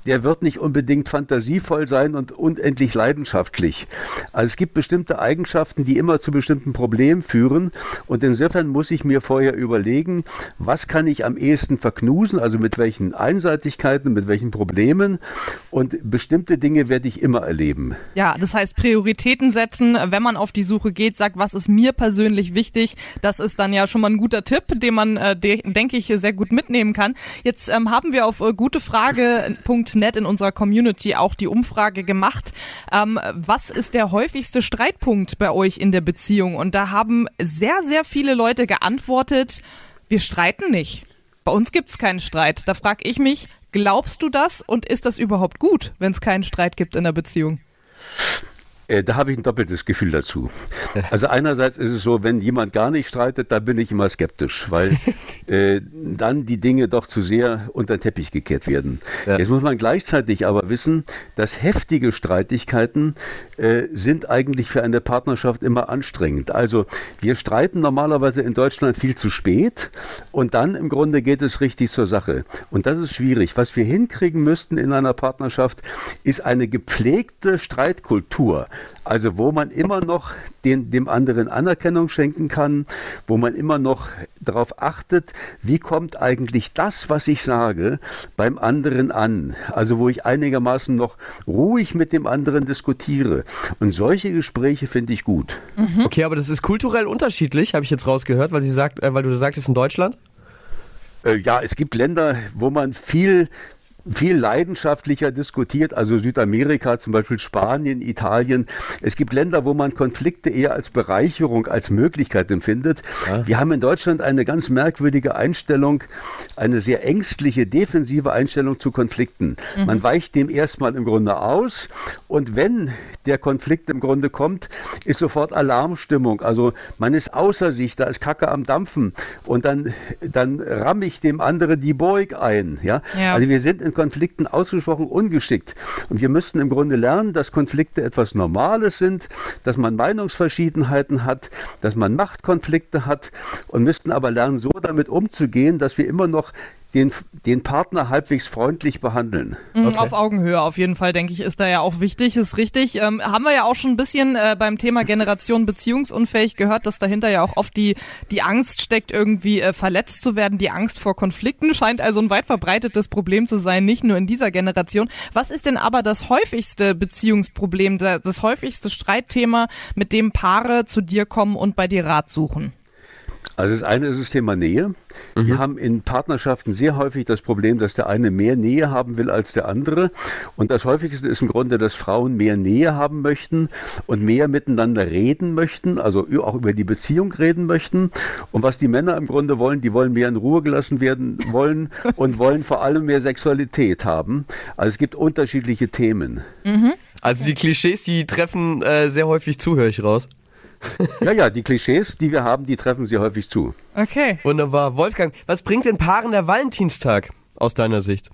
der wird nicht unbedingt fantasievoll sein und unendlich leidenschaftlich. Also es gibt bestimmte Eigenschaften, die immer zu bestimmten Problemen führen und insofern muss ich mir vorher überlegen, was kann ich am ehesten verknusen, also mit welchen Einseitigkeiten, mit welchen Problemen und bestimmte Dinge werde ich immer erleben. Ja, das heißt Prioritäten setzen, wenn man auf die Suche geht, sagt, was ist mir persönlich wichtig, das ist dann ja schon mal ein guter Tipp, den man, äh, denke ich, sehr gut mitnehmen kann. Jetzt ähm, haben wir auf äh, gutefrage.net in unserer Community auch die Umfrage gemacht. Ähm, was ist der häufigste Streitpunkt bei euch in der Beziehung? Und da haben sehr, sehr viele Leute geantwortet, wir streiten nicht. Bei uns gibt es keinen Streit. Da frage ich mich, glaubst du das und ist das überhaupt gut, wenn es keinen Streit gibt in der Beziehung? Äh, da habe ich ein doppeltes Gefühl dazu. Also einerseits ist es so, wenn jemand gar nicht streitet, da bin ich immer skeptisch, weil äh, dann die Dinge doch zu sehr unter den Teppich gekehrt werden. Ja. Jetzt muss man gleichzeitig aber wissen, dass heftige Streitigkeiten äh, sind eigentlich für eine Partnerschaft immer anstrengend. Also wir streiten normalerweise in Deutschland viel zu spät und dann im Grunde geht es richtig zur Sache. Und das ist schwierig. Was wir hinkriegen müssten in einer Partnerschaft, ist eine gepflegte Streitkultur. Also wo man immer noch den, dem anderen Anerkennung schenken kann, wo man immer noch darauf achtet, wie kommt eigentlich das, was ich sage, beim anderen an. Also wo ich einigermaßen noch ruhig mit dem anderen diskutiere. Und solche Gespräche finde ich gut. Mhm. Okay, aber das ist kulturell unterschiedlich, habe ich jetzt rausgehört, weil, sie sagt, äh, weil du sagtest in Deutschland? Äh, ja, es gibt Länder, wo man viel viel leidenschaftlicher diskutiert, also Südamerika, zum Beispiel Spanien, Italien. Es gibt Länder, wo man Konflikte eher als Bereicherung, als Möglichkeit empfindet. Ja. Wir haben in Deutschland eine ganz merkwürdige Einstellung, eine sehr ängstliche, defensive Einstellung zu Konflikten. Mhm. Man weicht dem erstmal im Grunde aus und wenn der Konflikt im Grunde kommt, ist sofort Alarmstimmung. Also man ist außer sich, da ist Kacke am Dampfen und dann, dann ramme ich dem anderen die Burg ein. Ja? ja? Also wir sind in Konflikten ausgesprochen ungeschickt. Und wir müssten im Grunde lernen, dass Konflikte etwas Normales sind, dass man Meinungsverschiedenheiten hat, dass man Machtkonflikte hat und müssten aber lernen, so damit umzugehen, dass wir immer noch den, den Partner halbwegs freundlich behandeln. Mhm, okay. Auf Augenhöhe auf jeden Fall, denke ich, ist da ja auch wichtig, ist richtig. Ähm, haben wir ja auch schon ein bisschen äh, beim Thema Generation beziehungsunfähig gehört, dass dahinter ja auch oft die, die Angst steckt, irgendwie äh, verletzt zu werden. Die Angst vor Konflikten scheint also ein weit verbreitetes Problem zu sein, nicht nur in dieser Generation. Was ist denn aber das häufigste Beziehungsproblem, das häufigste Streitthema, mit dem Paare zu dir kommen und bei dir Rat suchen? Also das eine ist das Thema Nähe. Mhm. Wir haben in Partnerschaften sehr häufig das Problem, dass der eine mehr Nähe haben will als der andere. Und das häufigste ist im Grunde, dass Frauen mehr Nähe haben möchten und mehr miteinander reden möchten, also auch über die Beziehung reden möchten. Und was die Männer im Grunde wollen, die wollen mehr in Ruhe gelassen werden wollen und wollen vor allem mehr Sexualität haben. Also es gibt unterschiedliche Themen. Mhm. Also die Klischees, die treffen äh, sehr häufig zu, höre ich raus. Ja, ja, die Klischees, die wir haben, die treffen sie häufig zu. Okay. Wunderbar. Wolfgang, was bringt den Paaren der Valentinstag aus deiner Sicht?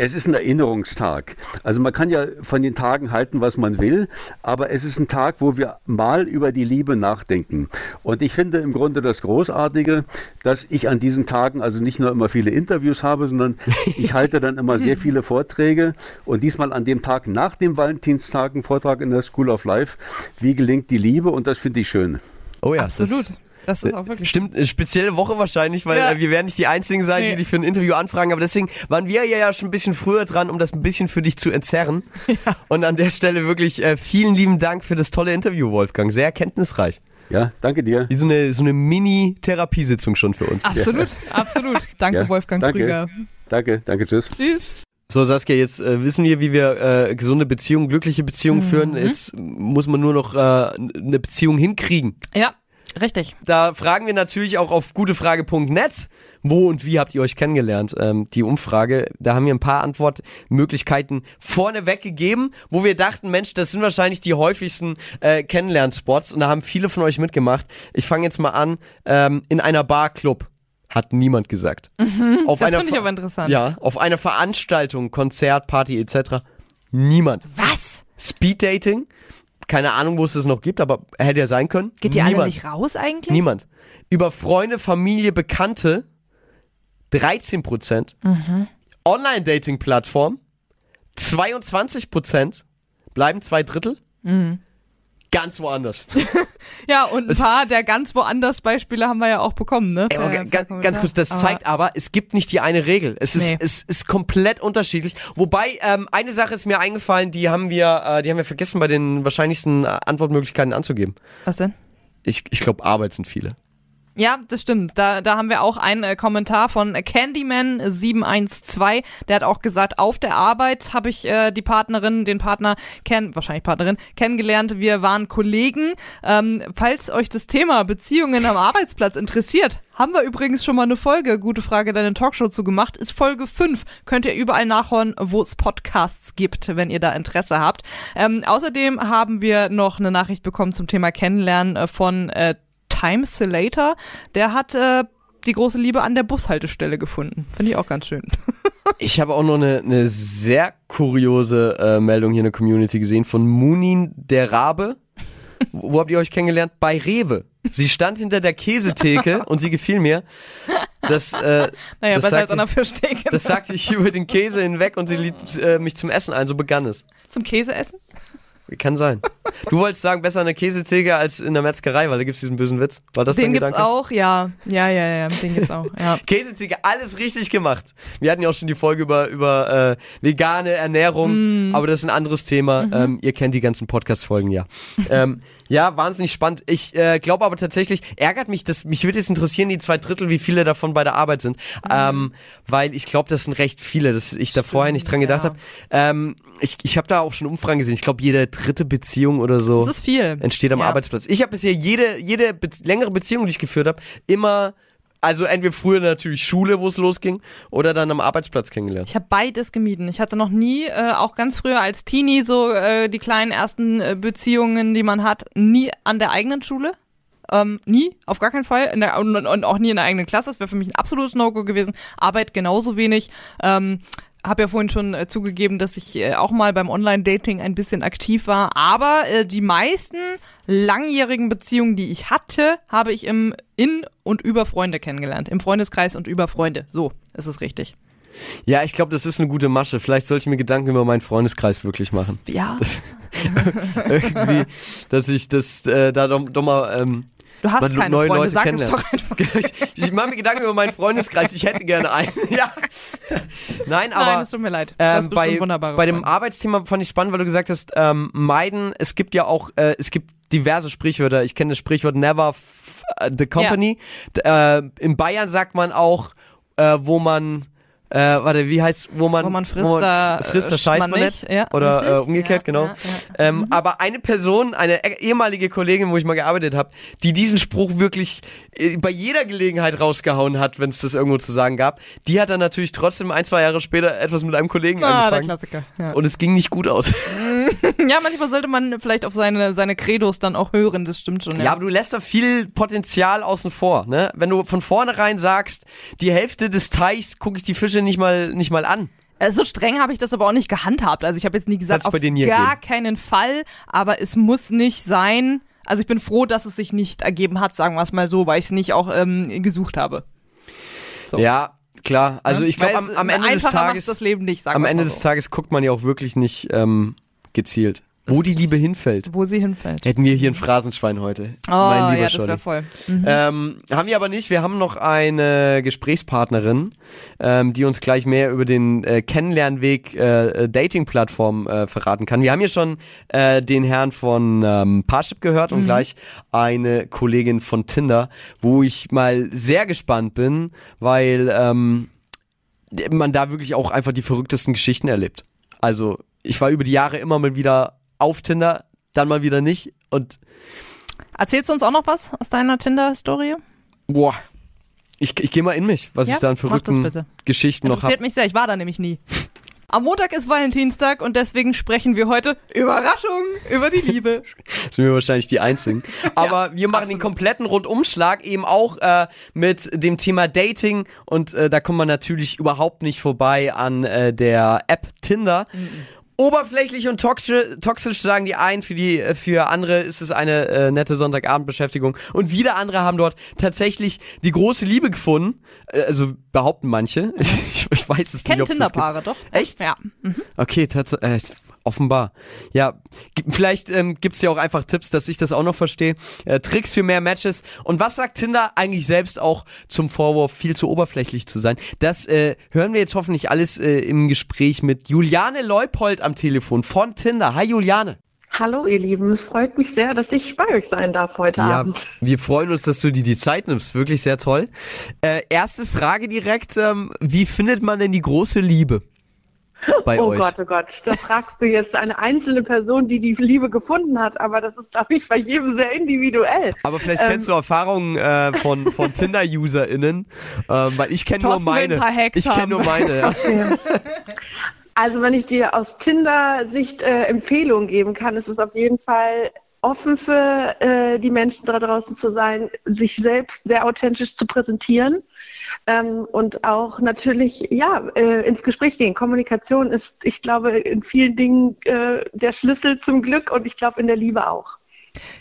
Es ist ein Erinnerungstag. Also man kann ja von den Tagen halten, was man will, aber es ist ein Tag, wo wir mal über die Liebe nachdenken. Und ich finde im Grunde das Großartige, dass ich an diesen Tagen also nicht nur immer viele Interviews habe, sondern ich halte dann immer sehr viele Vorträge und diesmal an dem Tag nach dem Valentinstag einen Vortrag in der School of Life, wie gelingt die Liebe und das finde ich schön. Oh ja, absolut. Das ist auch wirklich. Stimmt, eine spezielle Woche wahrscheinlich, weil ja. wir werden nicht die Einzigen sein, nee. die dich für ein Interview anfragen. Aber deswegen waren wir ja schon ein bisschen früher dran, um das ein bisschen für dich zu entzerren. Ja. Und an der Stelle wirklich äh, vielen lieben Dank für das tolle Interview, Wolfgang. Sehr erkenntnisreich. Ja, danke dir. Wie so eine, so eine Mini-Therapiesitzung schon für uns. Absolut, ja. absolut. Danke, ja, Wolfgang danke. Krüger. Danke, danke, tschüss. Tschüss. So, Saskia, jetzt äh, wissen wir, wie wir äh, gesunde Beziehungen, glückliche Beziehungen mhm. führen. Jetzt muss man nur noch äh, eine Beziehung hinkriegen. Ja, Richtig. Da fragen wir natürlich auch auf gutefrage.net, wo und wie habt ihr euch kennengelernt? Ähm, die Umfrage, da haben wir ein paar Antwortmöglichkeiten vorneweg gegeben, wo wir dachten, Mensch, das sind wahrscheinlich die häufigsten äh, Kennenlernspots und da haben viele von euch mitgemacht. Ich fange jetzt mal an, ähm, in einer Barclub. Hat niemand gesagt. Mhm, auf das finde ich aber interessant. Ja, auf einer Veranstaltung, Konzert, Party etc. Niemand. Was? Speeddating? Keine Ahnung, wo es das noch gibt, aber hätte ja sein können. Geht die alle nicht raus eigentlich? Niemand. Über Freunde, Familie, Bekannte 13 Prozent. Online-Dating-Plattform 22 Prozent. Bleiben zwei Drittel. Mhm ganz woanders. ja, und ein paar der ganz woanders Beispiele haben wir ja auch bekommen, ne? Ey, ganz, ganz kurz, das aber zeigt aber, es gibt nicht die eine Regel. Es ist, nee. es ist komplett unterschiedlich. Wobei, ähm, eine Sache ist mir eingefallen, die haben wir, äh, die haben wir vergessen bei den wahrscheinlichsten äh, Antwortmöglichkeiten anzugeben. Was denn? Ich, ich glaube, Arbeit sind viele. Ja, das stimmt. Da, da haben wir auch einen äh, Kommentar von Candyman712. Der hat auch gesagt, auf der Arbeit habe ich äh, die Partnerin, den Partner kennen, wahrscheinlich Partnerin, kennengelernt. Wir waren Kollegen. Ähm, falls euch das Thema Beziehungen am Arbeitsplatz interessiert, haben wir übrigens schon mal eine Folge, gute Frage, deine Talkshow zu gemacht. Ist Folge 5. Könnt ihr überall nachhören, wo es Podcasts gibt, wenn ihr da Interesse habt. Ähm, außerdem haben wir noch eine Nachricht bekommen zum Thema Kennenlernen äh, von äh, Times Later, der hat äh, die große Liebe an der Bushaltestelle gefunden. Finde ich auch ganz schön. ich habe auch noch eine, eine sehr kuriose äh, Meldung hier in der Community gesehen von Munin der Rabe. Wo habt ihr euch kennengelernt? Bei Rewe. Sie stand hinter der Käsetheke und sie gefiel mir. Das, äh, naja, das, sagte, das sagte ich über den Käse hinweg und sie liebt äh, mich zum Essen ein. So begann es. Zum Käse essen? Kann sein. Du wolltest sagen, besser in der Käsetheke als in der Metzgerei, weil da gibt es diesen bösen Witz. War das Den dein gibt's Gedanke? auch, ja. Ja, ja, ja, den gibt's auch, ja. Käsetheke, alles richtig gemacht. Wir hatten ja auch schon die Folge über, über äh, vegane Ernährung, aber das ist ein anderes Thema. Ähm, ihr kennt die ganzen Podcast-Folgen, ja. ähm, ja, wahnsinnig spannend. Ich äh, glaube aber tatsächlich, ärgert mich, dass mich würde es interessieren, die zwei Drittel, wie viele davon bei der Arbeit sind. Ähm, weil ich glaube, das sind recht viele, dass ich da vorher nicht dran gedacht ja. habe. Ähm, ich ich habe da auch schon Umfragen gesehen. Ich glaube, jede dritte Beziehung oder so Das ist viel. entsteht am Ja. Arbeitsplatz. Ich habe bisher jede, jede be längere Beziehung, die ich geführt habe, immer, also entweder früher natürlich Schule, wo es losging, oder dann am Arbeitsplatz kennengelernt. Ich habe beides gemieden. Ich hatte noch nie, äh, auch ganz früher als Teenie, so äh, die kleinen ersten äh, Beziehungen, die man hat, nie an der eigenen Schule. Ähm, nie, auf gar keinen Fall. In der, und, und auch nie in der eigenen Klasse. Das wäre für mich ein absolutes No-Go gewesen. Arbeit genauso wenig. Ähm, habe ja vorhin schon äh, zugegeben, dass ich äh, auch mal beim Online-Dating ein bisschen aktiv war. Aber äh, die meisten langjährigen Beziehungen, die ich hatte, habe ich im in und über Freunde kennengelernt. Im Freundeskreis und über Freunde. So ist es richtig. Ja, ich glaube, das ist eine gute Masche. Vielleicht sollte ich mir Gedanken über meinen Freundeskreis wirklich machen. Ja. Irgendwie, dass ich das äh, da doch, doch mal ähm, Du hast keine neue Freunde, Leute sag es doch einfach. Genau, ich, ich mache mir Gedanken über meinen Freundeskreis. Ich hätte gerne einen. ja. Nein, aber Nein, es tut mir leid. Ähm, bei, bei dem. Arbeitsthema fand ich spannend, weil du gesagt hast, ähm, meiden, es gibt ja auch, äh, es gibt diverse Sprichwörter. Ich kenne das Sprichwort never äh, the company. D äh, in Bayern sagt man auch, äh, wo man äh, warte, wie heißt, wo man, Wo man frisst, da, frisst, da scheißt man man nicht. Ja, Oder äh, umgekehrt, Ja, genau. ja. Ähm, Aber eine Person, eine e- ehemalige Kollegin, wo ich mal gearbeitet habe, die diesen Spruch wirklich äh, bei jeder Gelegenheit rausgehauen hat, wenn es das irgendwo zu sagen gab, die hat dann natürlich trotzdem ein, zwei Jahre später etwas mit einem Kollegen Ah, der angefangen. Klassiker. Ja. Und es ging nicht gut aus. ja, manchmal sollte man vielleicht auf seine, seine Credos dann auch hören, das stimmt schon. Ja. Ja, aber du lässt da viel Potenzial außen vor, ne? Wenn du von vornherein sagst, die Hälfte des Teichs gucke ich die Fische nicht mal nicht mal an. Äh, So streng habe ich das aber auch nicht gehandhabt. Also ich habe jetzt nie gesagt, Hat's auf gar ergeben? keinen Fall, aber es muss nicht sein. Also ich bin froh, dass es sich nicht ergeben hat, sagen wir es mal so, weil ich es nicht auch ähm, gesucht habe. So. Ja, klar. Also Ne? ich glaube, am, am Ende des Tages, das Leben nicht, sagen am Ende mal des so. Tages guckt man ja auch wirklich nicht ähm, gezielt, wo die Liebe hinfällt. Wo sie hinfällt. Hätten wir hier ein Phrasenschwein heute. Oh, mein lieber ja, das wäre voll. Ähm, haben wir aber nicht. Wir haben noch eine Gesprächspartnerin, ähm, die uns gleich mehr über den äh, Kennenlernweg äh, äh, Dating-Plattform äh, verraten kann. Wir haben hier schon äh, den Herrn von ähm, Parship gehört und gleich eine Kollegin von Tinder, wo ich mal sehr gespannt bin, weil ähm, man da wirklich auch einfach die verrücktesten Geschichten erlebt. Also ich war über die Jahre immer mal wieder auf Tinder, dann mal wieder nicht und Erzählst du uns auch noch was aus deiner Tinder-Story? Boah. Ich, ich gehe mal in mich, was Ja, ich da an das verrückten bitte. Geschichten noch Interessiert habe. mich sehr, ich war da nämlich nie. Am Montag ist Valentinstag und deswegen sprechen wir heute Überraschung über die Liebe. Sind wir wahrscheinlich die Einzigen. Aber wir machen den kompletten Rundumschlag eben auch äh, mit dem Thema Dating und äh, da kommt man natürlich überhaupt nicht vorbei an äh, der App Tinder. Oberflächlich und toxisch, toxisch sagen die einen, für die äh, für andere ist es eine äh, nette Sonntagabendbeschäftigung und wieder andere haben dort tatsächlich die große Liebe gefunden. Äh, also behaupten manche. Ich, ich weiß es Kennt nicht, gibt. Tinderpaare, doch? Echt? Ja. Mhm. Okay, tatsächlich. Äh, offenbar. Ja, vielleicht ähm, gibt's ja auch einfach Tipps, dass ich das auch noch verstehe. Äh, Tricks für mehr Matches. Und was sagt Tinder eigentlich selbst auch zum Vorwurf, viel zu oberflächlich zu sein? Das äh, hören wir jetzt hoffentlich alles äh, im Gespräch mit Juliane Leupold am Telefon von Tinder. Hi Juliane. Hallo ihr Lieben, es freut mich sehr, dass ich bei euch sein darf heute Abend. wir freuen uns, dass du dir die Zeit nimmst. Wirklich sehr toll. Äh, erste Frage direkt. Ähm, wie findet man denn die große Liebe bei oh euch? Gott, oh Gott, da fragst du jetzt eine einzelne Person, die die Liebe gefunden hat, aber das ist, glaube ich, bei jedem sehr individuell. Aber vielleicht Ähm, kennst du Erfahrungen äh, von, von Tinder-UserInnen, ähm, weil ich kenne nur meine. paar Hacks Ich kenne nur meine, ja. Also wenn ich dir aus Tinder-Sicht äh, Empfehlungen geben kann, ist es auf jeden Fall offen für äh, die Menschen da draußen zu sein, sich selbst sehr authentisch zu präsentieren ähm, und auch natürlich ja äh, ins Gespräch gehen. Kommunikation ist, ich glaube, in vielen Dingen äh, der Schlüssel zum Glück und ich glaube in der Liebe auch.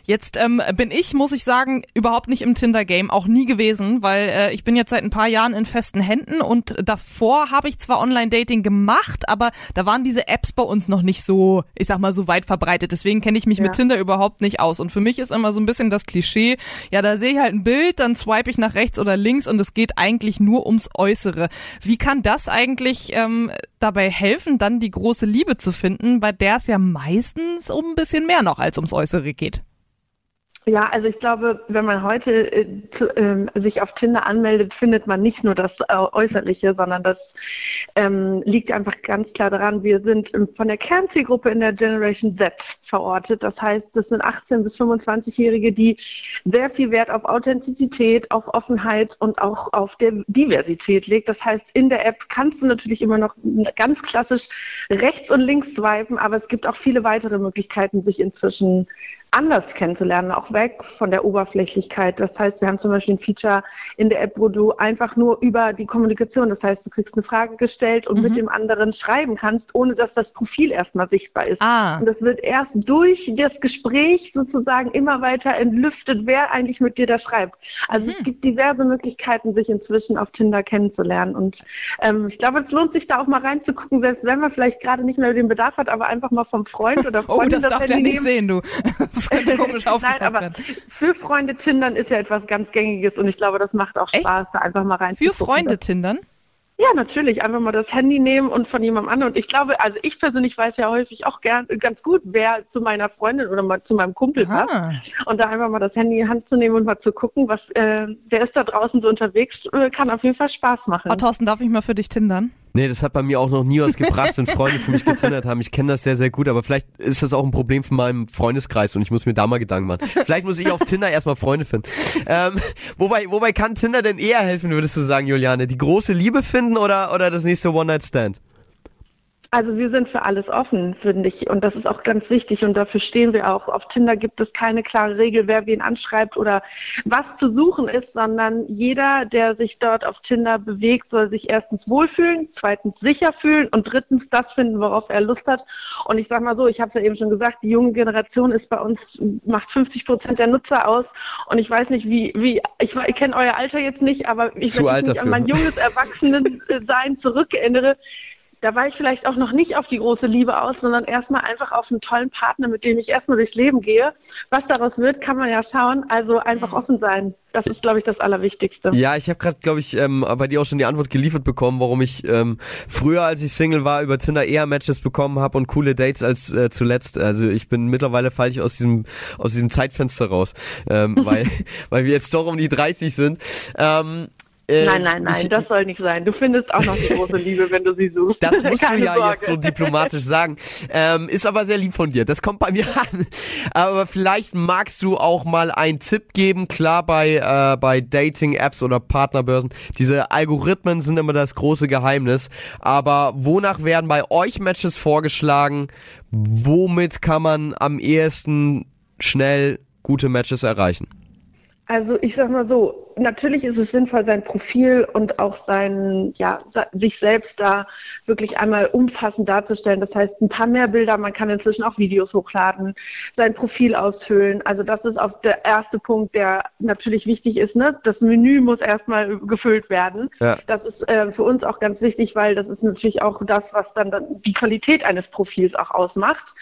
Jetzt ähm, bin ich, muss ich sagen, überhaupt nicht im Tinder-Game, auch nie gewesen, weil äh, ich bin jetzt seit ein paar Jahren in festen Händen und davor habe ich zwar Online-Dating gemacht, aber da waren diese Apps bei uns noch nicht so, ich sag mal, so weit verbreitet. Deswegen kenne ich mich Ja. mit Tinder überhaupt nicht aus. Und für mich ist immer so ein bisschen das Klischee, ja, da sehe ich halt ein Bild, dann swipe ich nach rechts oder links und es geht eigentlich nur ums Äußere. Wie kann das eigentlich ähm, dabei helfen, dann die große Liebe zu finden, bei der es ja meistens um ein bisschen mehr noch als ums Äußere geht? Ja, also ich glaube, wenn man heute äh, zu, ähm, sich auf Tinder anmeldet, findet man nicht nur das äh, Äußerliche, sondern das ähm, liegt einfach ganz klar daran, wir sind ähm, von der Kernzielgruppe in der Generation Z verortet. Das heißt, das sind 18- bis 25-Jährige, die sehr viel Wert auf Authentizität, auf Offenheit und auch auf der Diversität legt. Das heißt, in der App kannst du natürlich immer noch ganz klassisch rechts und links swipen, aber es gibt auch viele weitere Möglichkeiten, sich inzwischen anders kennenzulernen, auch weg von der Oberflächlichkeit. Das heißt, wir haben zum Beispiel ein Feature in der App, wo du einfach nur über die Kommunikation, das heißt, du kriegst eine Frage gestellt und mit dem anderen schreiben kannst, ohne dass das Profil erstmal sichtbar ist. Ah. Und das wird erst durch das Gespräch sozusagen immer weiter entlüftet, wer eigentlich mit dir da schreibt. Also es gibt diverse Möglichkeiten, sich inzwischen auf Tinder kennenzulernen. Und ähm, ich glaube, es lohnt sich da auch mal reinzugucken, selbst wenn man vielleicht gerade nicht mehr den Bedarf hat, aber einfach mal vom Freund oder Oh, Freundin das darf der nicht sehen, du. Das könnte komisch Nein, aufgefasst aber werden. für Freunde Tindern ist ja etwas ganz Gängiges und ich glaube, das macht auch Echt? Spaß, da einfach mal rein. Für Freunde tindern? Ja, natürlich. Einfach mal das Handy nehmen und von jemandem anderen. Und ich glaube, also ich persönlich weiß ja häufig auch gern, ganz gut, wer zu meiner Freundin oder mal zu meinem Kumpel passt. Ah. Und da einfach mal das Handy in die Hand zu nehmen und mal zu gucken, was, äh, wer ist da draußen so unterwegs, äh, kann auf jeden Fall Spaß machen. Oh, Thorsten, darf ich mal für dich tindern? Nee, das hat bei mir auch noch nie was gebracht, wenn Freunde für mich getindert haben. Ich kenne das sehr, sehr gut, aber vielleicht ist das auch ein Problem von meinem Freundeskreis und ich muss mir da mal Gedanken machen. Vielleicht muss ich auf Tinder erstmal Freunde finden. Ähm, wobei, wobei kann Tinder denn eher helfen, würdest du sagen, Juliane? Die große Liebe finden oder, oder das nächste One-Night-Stand? Also wir sind für alles offen, finde ich. Und das ist auch ganz wichtig. Und dafür stehen wir auch. Auf Tinder gibt es keine klare Regel, wer wen anschreibt oder was zu suchen ist, sondern jeder, der sich dort auf Tinder bewegt, soll sich erstens wohlfühlen, zweitens sicher fühlen und drittens das finden, worauf er Lust hat. Und ich sage mal so, ich habe es ja eben schon gesagt, die junge Generation ist bei uns, macht 50 Prozent der Nutzer aus. Und ich weiß nicht, wie, wie ich, ich kenne euer Alter jetzt nicht, aber ich, wenn ich mich an mein junges Erwachsenensein zurückerinnere, da war ich vielleicht auch noch nicht auf die große Liebe aus, sondern erstmal einfach auf einen tollen Partner, mit dem ich erstmal durchs Leben gehe. Was daraus wird, kann man ja schauen. Also einfach offen sein. Das ist, glaube ich, das Allerwichtigste. Ja, ich habe gerade, glaube ich, ähm, bei dir auch schon die Antwort geliefert bekommen, warum ich ähm, früher, als ich Single war, über Tinder eher Matches bekommen habe und coole Dates als äh, zuletzt. Also ich bin mittlerweile falle ich aus diesem aus diesem Zeitfenster raus, ähm, weil weil wir jetzt doch um die 30 sind. Ähm, äh, Nein, nein, nein, ich, das soll nicht sein. Du findest auch noch die große Liebe, wenn du sie suchst. Das musst Keine du ja Sorge. jetzt so diplomatisch sagen. Ähm, ist aber sehr lieb von dir. Das kommt bei mir an. Aber vielleicht magst du auch mal einen Tipp geben. Klar, bei, äh, bei Dating-Apps oder Partnerbörsen, diese Algorithmen sind immer das große Geheimnis. Aber wonach werden bei euch Matches vorgeschlagen? Womit kann man am ehesten schnell gute Matches erreichen? Also ich sag mal so, natürlich ist es sinnvoll, sein Profil und auch sein, ja, sich selbst da wirklich einmal umfassend darzustellen. Das heißt, ein paar mehr Bilder, man kann inzwischen auch Videos hochladen, sein Profil ausfüllen. Also das ist auch der erste Punkt, der natürlich wichtig ist. Ne? Das Menü muss erstmal gefüllt werden. Ja. Das ist äh, für uns auch ganz wichtig, weil das ist natürlich auch das, was dann, dann die Qualität eines Profils auch ausmacht.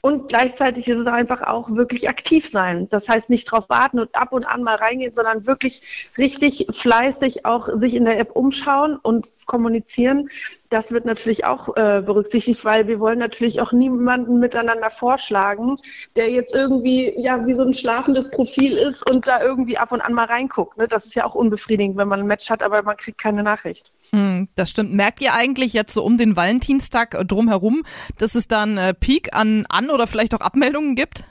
Und gleichzeitig ist es einfach auch wirklich aktiv sein. Das heißt, nicht drauf warten und ab und an mal reingehen, sondern wirklich richtig fleißig auch sich in der App umschauen und kommunizieren. Das wird natürlich auch äh, berücksichtigt, weil wir wollen natürlich auch niemanden miteinander vorschlagen, der jetzt irgendwie ja wie so ein schlafendes Profil ist und da irgendwie ab und an mal reinguckt. Ne? Das ist ja auch unbefriedigend, wenn man ein Match hat, aber man kriegt keine Nachricht. Hm, das stimmt. Merkt ihr eigentlich jetzt so um den Valentinstag äh, drumherum, dass es dann äh, Peak an An- oder vielleicht auch Abmeldungen gibt?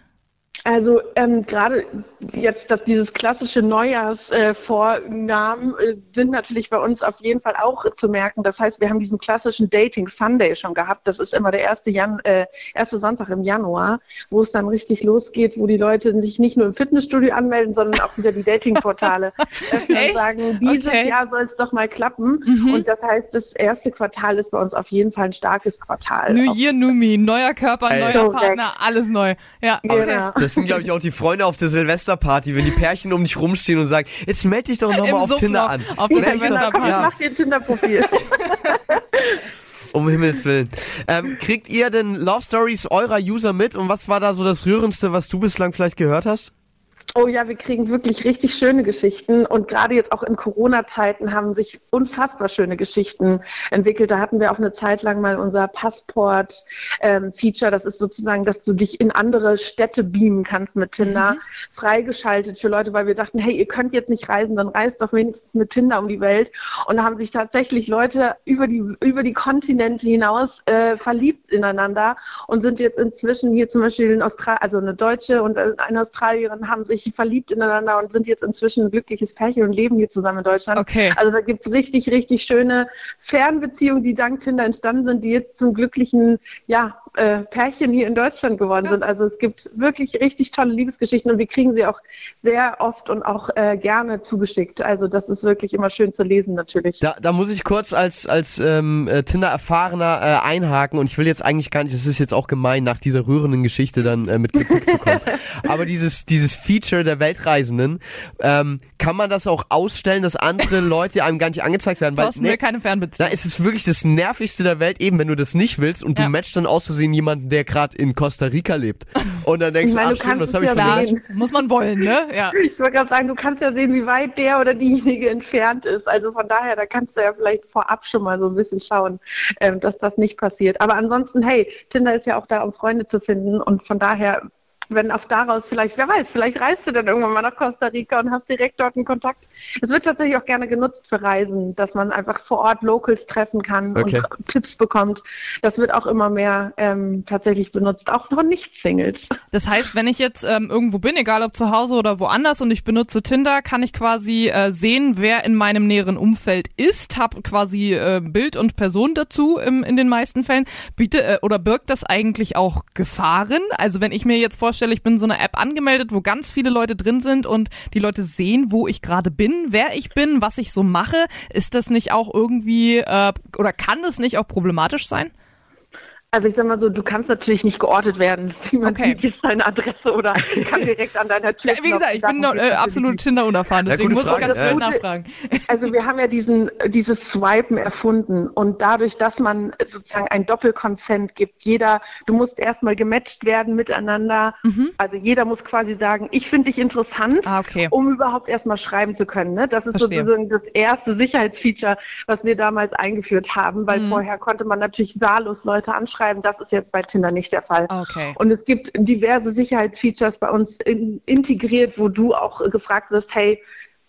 Also ähm, gerade jetzt, dass dieses klassische Neujahrsvornamen äh, sind natürlich bei uns auf jeden Fall auch zu merken. Das heißt, wir haben diesen klassischen Dating Sunday schon gehabt. Das ist immer der erste, Jan äh, erste Sonntag im Januar, wo es dann richtig losgeht, wo die Leute sich nicht nur im Fitnessstudio anmelden, sondern auch wieder die Datingportale öffnen und sagen, dieses Okay. Jahr soll es doch mal klappen. Und das heißt, das erste Quartal ist bei uns auf jeden Fall ein starkes Quartal. New Year, New Me, neuer Körper, neuer Korrekt. Partner, alles neu. Ja, Genau. Das das sind, glaube ich, auch die Freunde auf der Silvesterparty, wenn die Pärchen um dich rumstehen und sagen, jetzt melde dich doch nochmal auf Suff Tinder noch, an. auf der Genau, komm, ich ja, mach dir ein Tinder-Profil. um Himmels Willen. Ähm, kriegt ihr denn Love Stories eurer User mit und was war da so das Rührendste, was du bislang vielleicht gehört hast? Oh ja, wir kriegen wirklich richtig schöne Geschichten und gerade jetzt auch in Corona-Zeiten haben sich unfassbar schöne Geschichten entwickelt. Da hatten wir auch eine Zeit lang mal unser Passport-Feature. das ist sozusagen, dass du dich in andere Städte beamen kannst mit Tinder, freigeschaltet für Leute, weil wir dachten, hey, ihr könnt jetzt nicht reisen, dann reist doch wenigstens mit Tinder um die Welt. Und da haben sich tatsächlich Leute über die, über die Kontinente hinaus äh, verliebt ineinander und sind jetzt inzwischen hier zum Beispiel in Australien, also eine Deutsche und eine Australierin haben sich verliebt ineinander und sind jetzt inzwischen ein glückliches Pärchen und leben hier zusammen in Deutschland. Okay. Also da gibt's richtig, richtig schöne Fernbeziehungen, die dank Tinder entstanden sind, die jetzt zum glücklichen ja, äh, Pärchen hier in Deutschland geworden sind. Also es gibt wirklich richtig tolle Liebesgeschichten und wir kriegen sie auch sehr oft und auch äh, gerne zugeschickt. Also das ist wirklich immer schön zu lesen natürlich. Da, da muss ich kurz als, als ähm, äh, Tinder-Erfahrener äh, einhaken und ich will jetzt eigentlich gar nicht, es ist jetzt auch gemein, nach dieser rührenden Geschichte dann äh, mit Kritik zu kommen. Aber dieses, dieses Feature der Weltreisenden, ähm, kann man das auch ausstellen, dass andere Leute einem gar nicht angezeigt werden? Weil, Thorsten will keine Fernbeziehung. na, es ist wirklich das Nervigste der Welt, eben wenn du das nicht willst und Ja. du matchst dann auszusehen jemanden, der gerade in Costa Rica lebt. Und dann denkst Ich meine, du, ach stimmt, das habe ich ja vergessen. sehen. Muss man wollen, ne? Ja. Ich wollte gerade sagen, du kannst ja sehen, wie weit der oder diejenige entfernt ist. Also von daher, da kannst du ja vielleicht vorab schon mal so ein bisschen schauen, ähm, dass das nicht passiert. Aber ansonsten, hey, Tinder ist ja auch da, um Freunde zu finden. Und von daher, wenn auf daraus vielleicht, wer weiß, vielleicht reist du dann irgendwann mal nach Costa Rica und hast direkt dort einen Kontakt. Es wird tatsächlich auch gerne genutzt für Reisen, dass man einfach vor Ort Locals treffen kann Okay. und Tipps bekommt. Das wird auch immer mehr ähm, tatsächlich benutzt, auch von Nicht-Singles. Das heißt, wenn ich jetzt ähm, irgendwo bin, egal ob zu Hause oder woanders und ich benutze Tinder, kann ich quasi äh, sehen, wer in meinem näheren Umfeld ist, habe quasi äh, Bild und Person dazu im, in den meisten Fällen. Biete äh, oder birgt das eigentlich auch Gefahren? Also wenn ich mir jetzt vorstelle, ich bin in so einer App angemeldet, wo ganz viele Leute drin sind und die Leute sehen, wo ich gerade bin, wer ich bin, was ich so mache, ist das nicht auch irgendwie äh, oder kann das nicht auch problematisch sein? Also ich sag mal so, du kannst natürlich nicht geortet werden. Niemand Okay. sieht jetzt deine Adresse oder kann direkt an deiner Tür. Ja, wie gesagt, ich bin noch, äh, absolut Tinder unerfahren, Ja, deswegen gute muss ich ganz blöd Ja. nachfragen. Also wir haben ja diesen, dieses Swipen erfunden und dadurch, dass man sozusagen ein Doppelkonsent gibt, jeder, du musst erstmal gematcht werden miteinander. Also jeder muss quasi sagen, ich finde dich interessant, Mhm. Ah, okay. um überhaupt erstmal schreiben zu können. Ne? Das ist Verstehe. sozusagen das erste Sicherheitsfeature, was wir damals eingeführt haben, weil Mhm. vorher konnte man natürlich wahllos Leute anschreiben. Das ist jetzt bei Tinder nicht der Fall. Okay. Und es gibt diverse Sicherheitsfeatures bei uns in, integriert, wo du auch gefragt wirst, hey,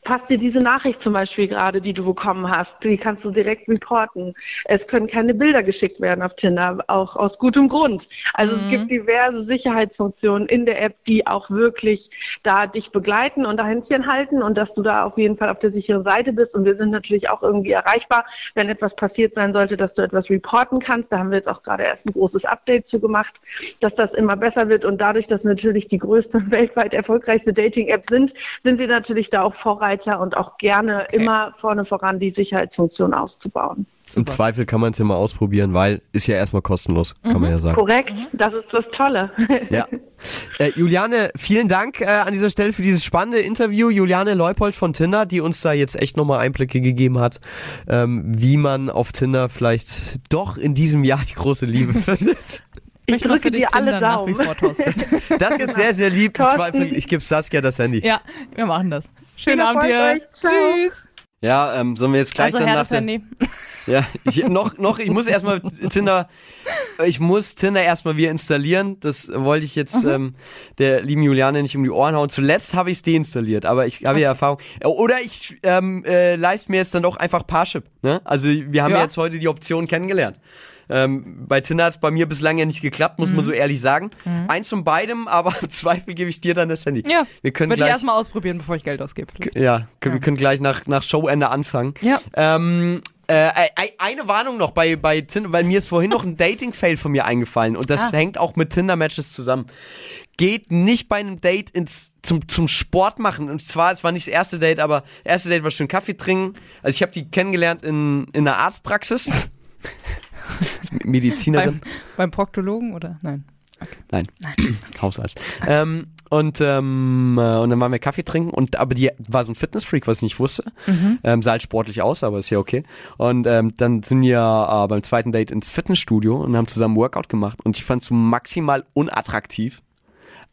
passt dir diese Nachricht zum Beispiel gerade, die du bekommen hast? Die kannst du direkt reporten. Es können keine Bilder geschickt werden auf Tinder, auch aus gutem Grund. Also es gibt diverse Sicherheitsfunktionen in der App, die auch wirklich da dich begleiten und da Händchen halten und dass du da auf jeden Fall auf der sicheren Seite bist. Und wir sind natürlich auch irgendwie erreichbar, wenn etwas passiert sein sollte, dass du etwas reporten kannst. Da haben wir jetzt auch gerade erst ein großes Update zu gemacht, dass das immer besser wird. Und dadurch, dass wir natürlich die größte und weltweit erfolgreichste Dating-App sind, sind wir natürlich da auch Vorreiter und auch gerne immer vorne voran, die Sicherheitsfunktion auszubauen. Im Zweifel kann man es ja mal ausprobieren, weil ist ja erstmal kostenlos, kann man ja sagen. Korrekt, das ist das Tolle. Ja. Äh, Juliane, vielen Dank äh, an dieser Stelle für dieses spannende Interview. Juliane Leupold von Tinder, die uns da jetzt echt nochmal Einblicke gegeben hat, ähm, wie man auf Tinder vielleicht doch in diesem Jahr die große Liebe findet. Ich mal drücke dir alle nach wie Daumen. vor. Das ist sehr, sehr lieb. Im Thorsten. Zweifel, ich gebe Saskia das Handy. Ja, wir machen das. Schönen Abend dir. Tschüss. Ja, ähm, sollen wir jetzt gleich Also dann nach das der, Handy. Ja, ich, noch, noch, ich muss erstmal Tinder, ich muss Tinder erstmal wieder installieren. Das wollte ich jetzt ähm, der lieben Juliane nicht um die Ohren hauen. Zuletzt habe ich es deinstalliert, aber ich habe ja Erfahrung. Oder ich ähm, äh, leiste mir jetzt dann doch einfach Parship. Ne? Also wir haben ja. Ja. jetzt heute die Option kennengelernt. Ähm, bei Tinder hat es bei mir bislang ja nicht geklappt, muss Mhm. man so ehrlich sagen. Eins von beidem, aber im Zweifel gebe ich dir dann das Handy. Ja, wir können würde ich gleich, erstmal ausprobieren, bevor ich Geld ausgebe. ja, wir können gleich nach, nach Showende anfangen. Ja. Ähm, äh, ei- eine Warnung noch bei, bei Tinder, weil mir ist vorhin noch ein Dating-Fail von mir eingefallen und das Ah. hängt auch mit Tinder-Matches zusammen. Geht nicht bei einem Date ins, zum, zum Sport machen. Und zwar, es war nicht das erste Date, aber das erste Date war schön Kaffee trinken. Also ich habe die kennengelernt in, in einer Arztpraxis. Medizinerin. Beim, beim Proktologen oder? Nein. Nein, Hausarzt. Ähm, und, ähm, äh, und dann waren wir Kaffee trinken und aber die war so ein Fitnessfreak, was ich nicht wusste. Ähm, sah halt sportlich aus, aber ist ja okay. Und ähm, dann sind wir äh, beim zweiten Date ins Fitnessstudio und haben zusammen Workout gemacht und ich fand es so maximal unattraktiv.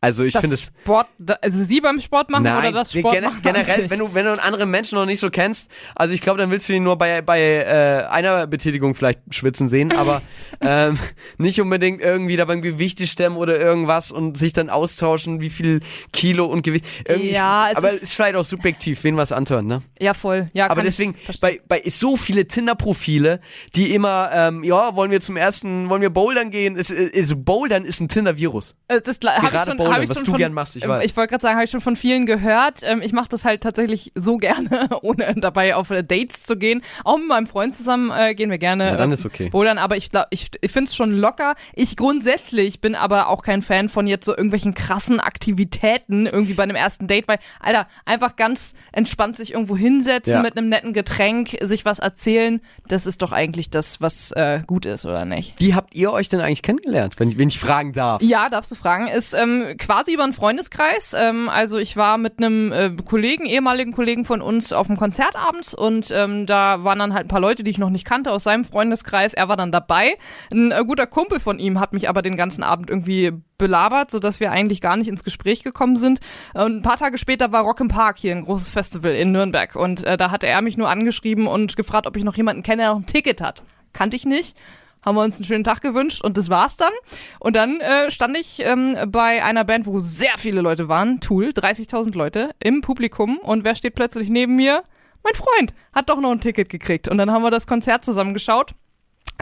Also ich Das finde es Sport, also sie beim Sport machen oder Nein, das nee, Sport gene- machen generell, wenn du, wenn du einen anderen Menschen noch nicht so kennst, also ich glaube, dann willst du ihn nur bei, bei äh, einer Betätigung vielleicht schwitzen sehen, aber ähm, nicht unbedingt irgendwie da beim Gewichte stemmen oder irgendwas und sich dann austauschen, wie viel Kilo und Gewicht. Irgendwie, Ja, es aber ist- es ist vielleicht auch subjektiv, wen was antören, ne? Ja, voll. Ja, Aber deswegen, bei, bei so viele Tinder-Profile, die immer, ähm, ja, wollen wir zum ersten, wollen wir bouldern gehen? Es, es, Bouldern ist ein Tinder-Virus. Äh, Das ich Gerade schon, Ich was du von, gern machst, ich ähm, weiß. Ich wollte gerade sagen, habe ich schon von vielen gehört. Ähm, Ich mache das halt tatsächlich so gerne, ohne dabei auf äh, Dates zu gehen. Auch mit meinem Freund zusammen äh, gehen wir gerne Ja, dann ähm, ist okay. bouldern, aber ich, glaub, ich, ich finde es schon locker. Ich grundsätzlich bin aber auch kein Fan von jetzt so irgendwelchen krassen Aktivitäten irgendwie bei einem ersten Date, weil, Alter, einfach ganz entspannt sich irgendwo hinsetzen Ja. mit einem netten Getränk, sich was erzählen, das ist doch eigentlich das, was äh, gut ist, oder nicht? Wie habt ihr euch denn eigentlich kennengelernt, wenn, wenn ich fragen darf? Ja, darfst du fragen. Ist ähm, quasi über einen Freundeskreis. Ähm, also ich war mit einem äh, Kollegen, ehemaligen Kollegen von uns auf dem Konzertabend und ähm, da waren dann halt ein paar Leute, die ich noch nicht kannte aus seinem Freundeskreis. Er war dann dabei. Ein äh, guter Kumpel von ihm hat mich aber den ganzen Abend irgendwie belabert, sodass wir eigentlich gar nicht ins Gespräch gekommen sind. Und ein paar Tage später war Rock im Park hier, ein großes Festival in Nürnberg. Und äh, da hatte er mich nur angeschrieben und gefragt, ob ich noch jemanden kenne, der noch ein Ticket hat. Kannte ich nicht haben wir uns einen schönen Tag gewünscht und das war's dann. Und dann äh, stand ich ähm, bei einer Band, wo sehr viele Leute waren, Tool, 30.000 Leute im Publikum und wer steht plötzlich neben mir? Mein Freund hat doch noch ein Ticket gekriegt und dann haben wir das Konzert zusammen geschaut.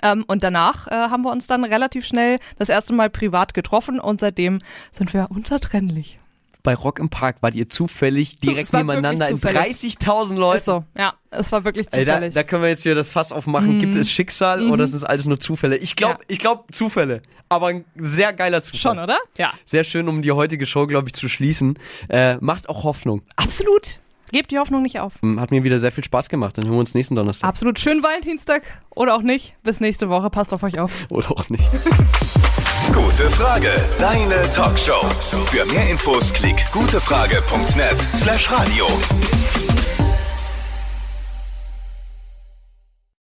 Ähm, und danach äh, haben wir uns dann relativ schnell das erste Mal privat getroffen und seitdem sind wir unzertrennlich. Bei Rock im Park wart ihr zufällig direkt nebeneinander in wirklich 30.000 Leuten. Ist so, ja, es war wirklich Ey, da, zufällig. da können wir jetzt hier das Fass aufmachen. Gibt es Schicksal oder sind es alles nur Zufälle? Ich glaube, Ja. ich glaube Zufälle. Aber ein sehr geiler Zufall. Schon, oder? Ja. Sehr schön, um die heutige Show, glaube ich, zu schließen. Äh, macht auch Hoffnung. Absolut. Gebt die Hoffnung nicht auf. Hat mir wieder sehr viel Spaß gemacht. Dann hören wir uns nächsten Donnerstag. Absolut. Schönen Valentinstag oder auch nicht. Bis nächste Woche. Passt auf euch auf. Oder auch nicht. Gute Frage, deine Talkshow. Für mehr Infos klick gutefrage.net slash radio.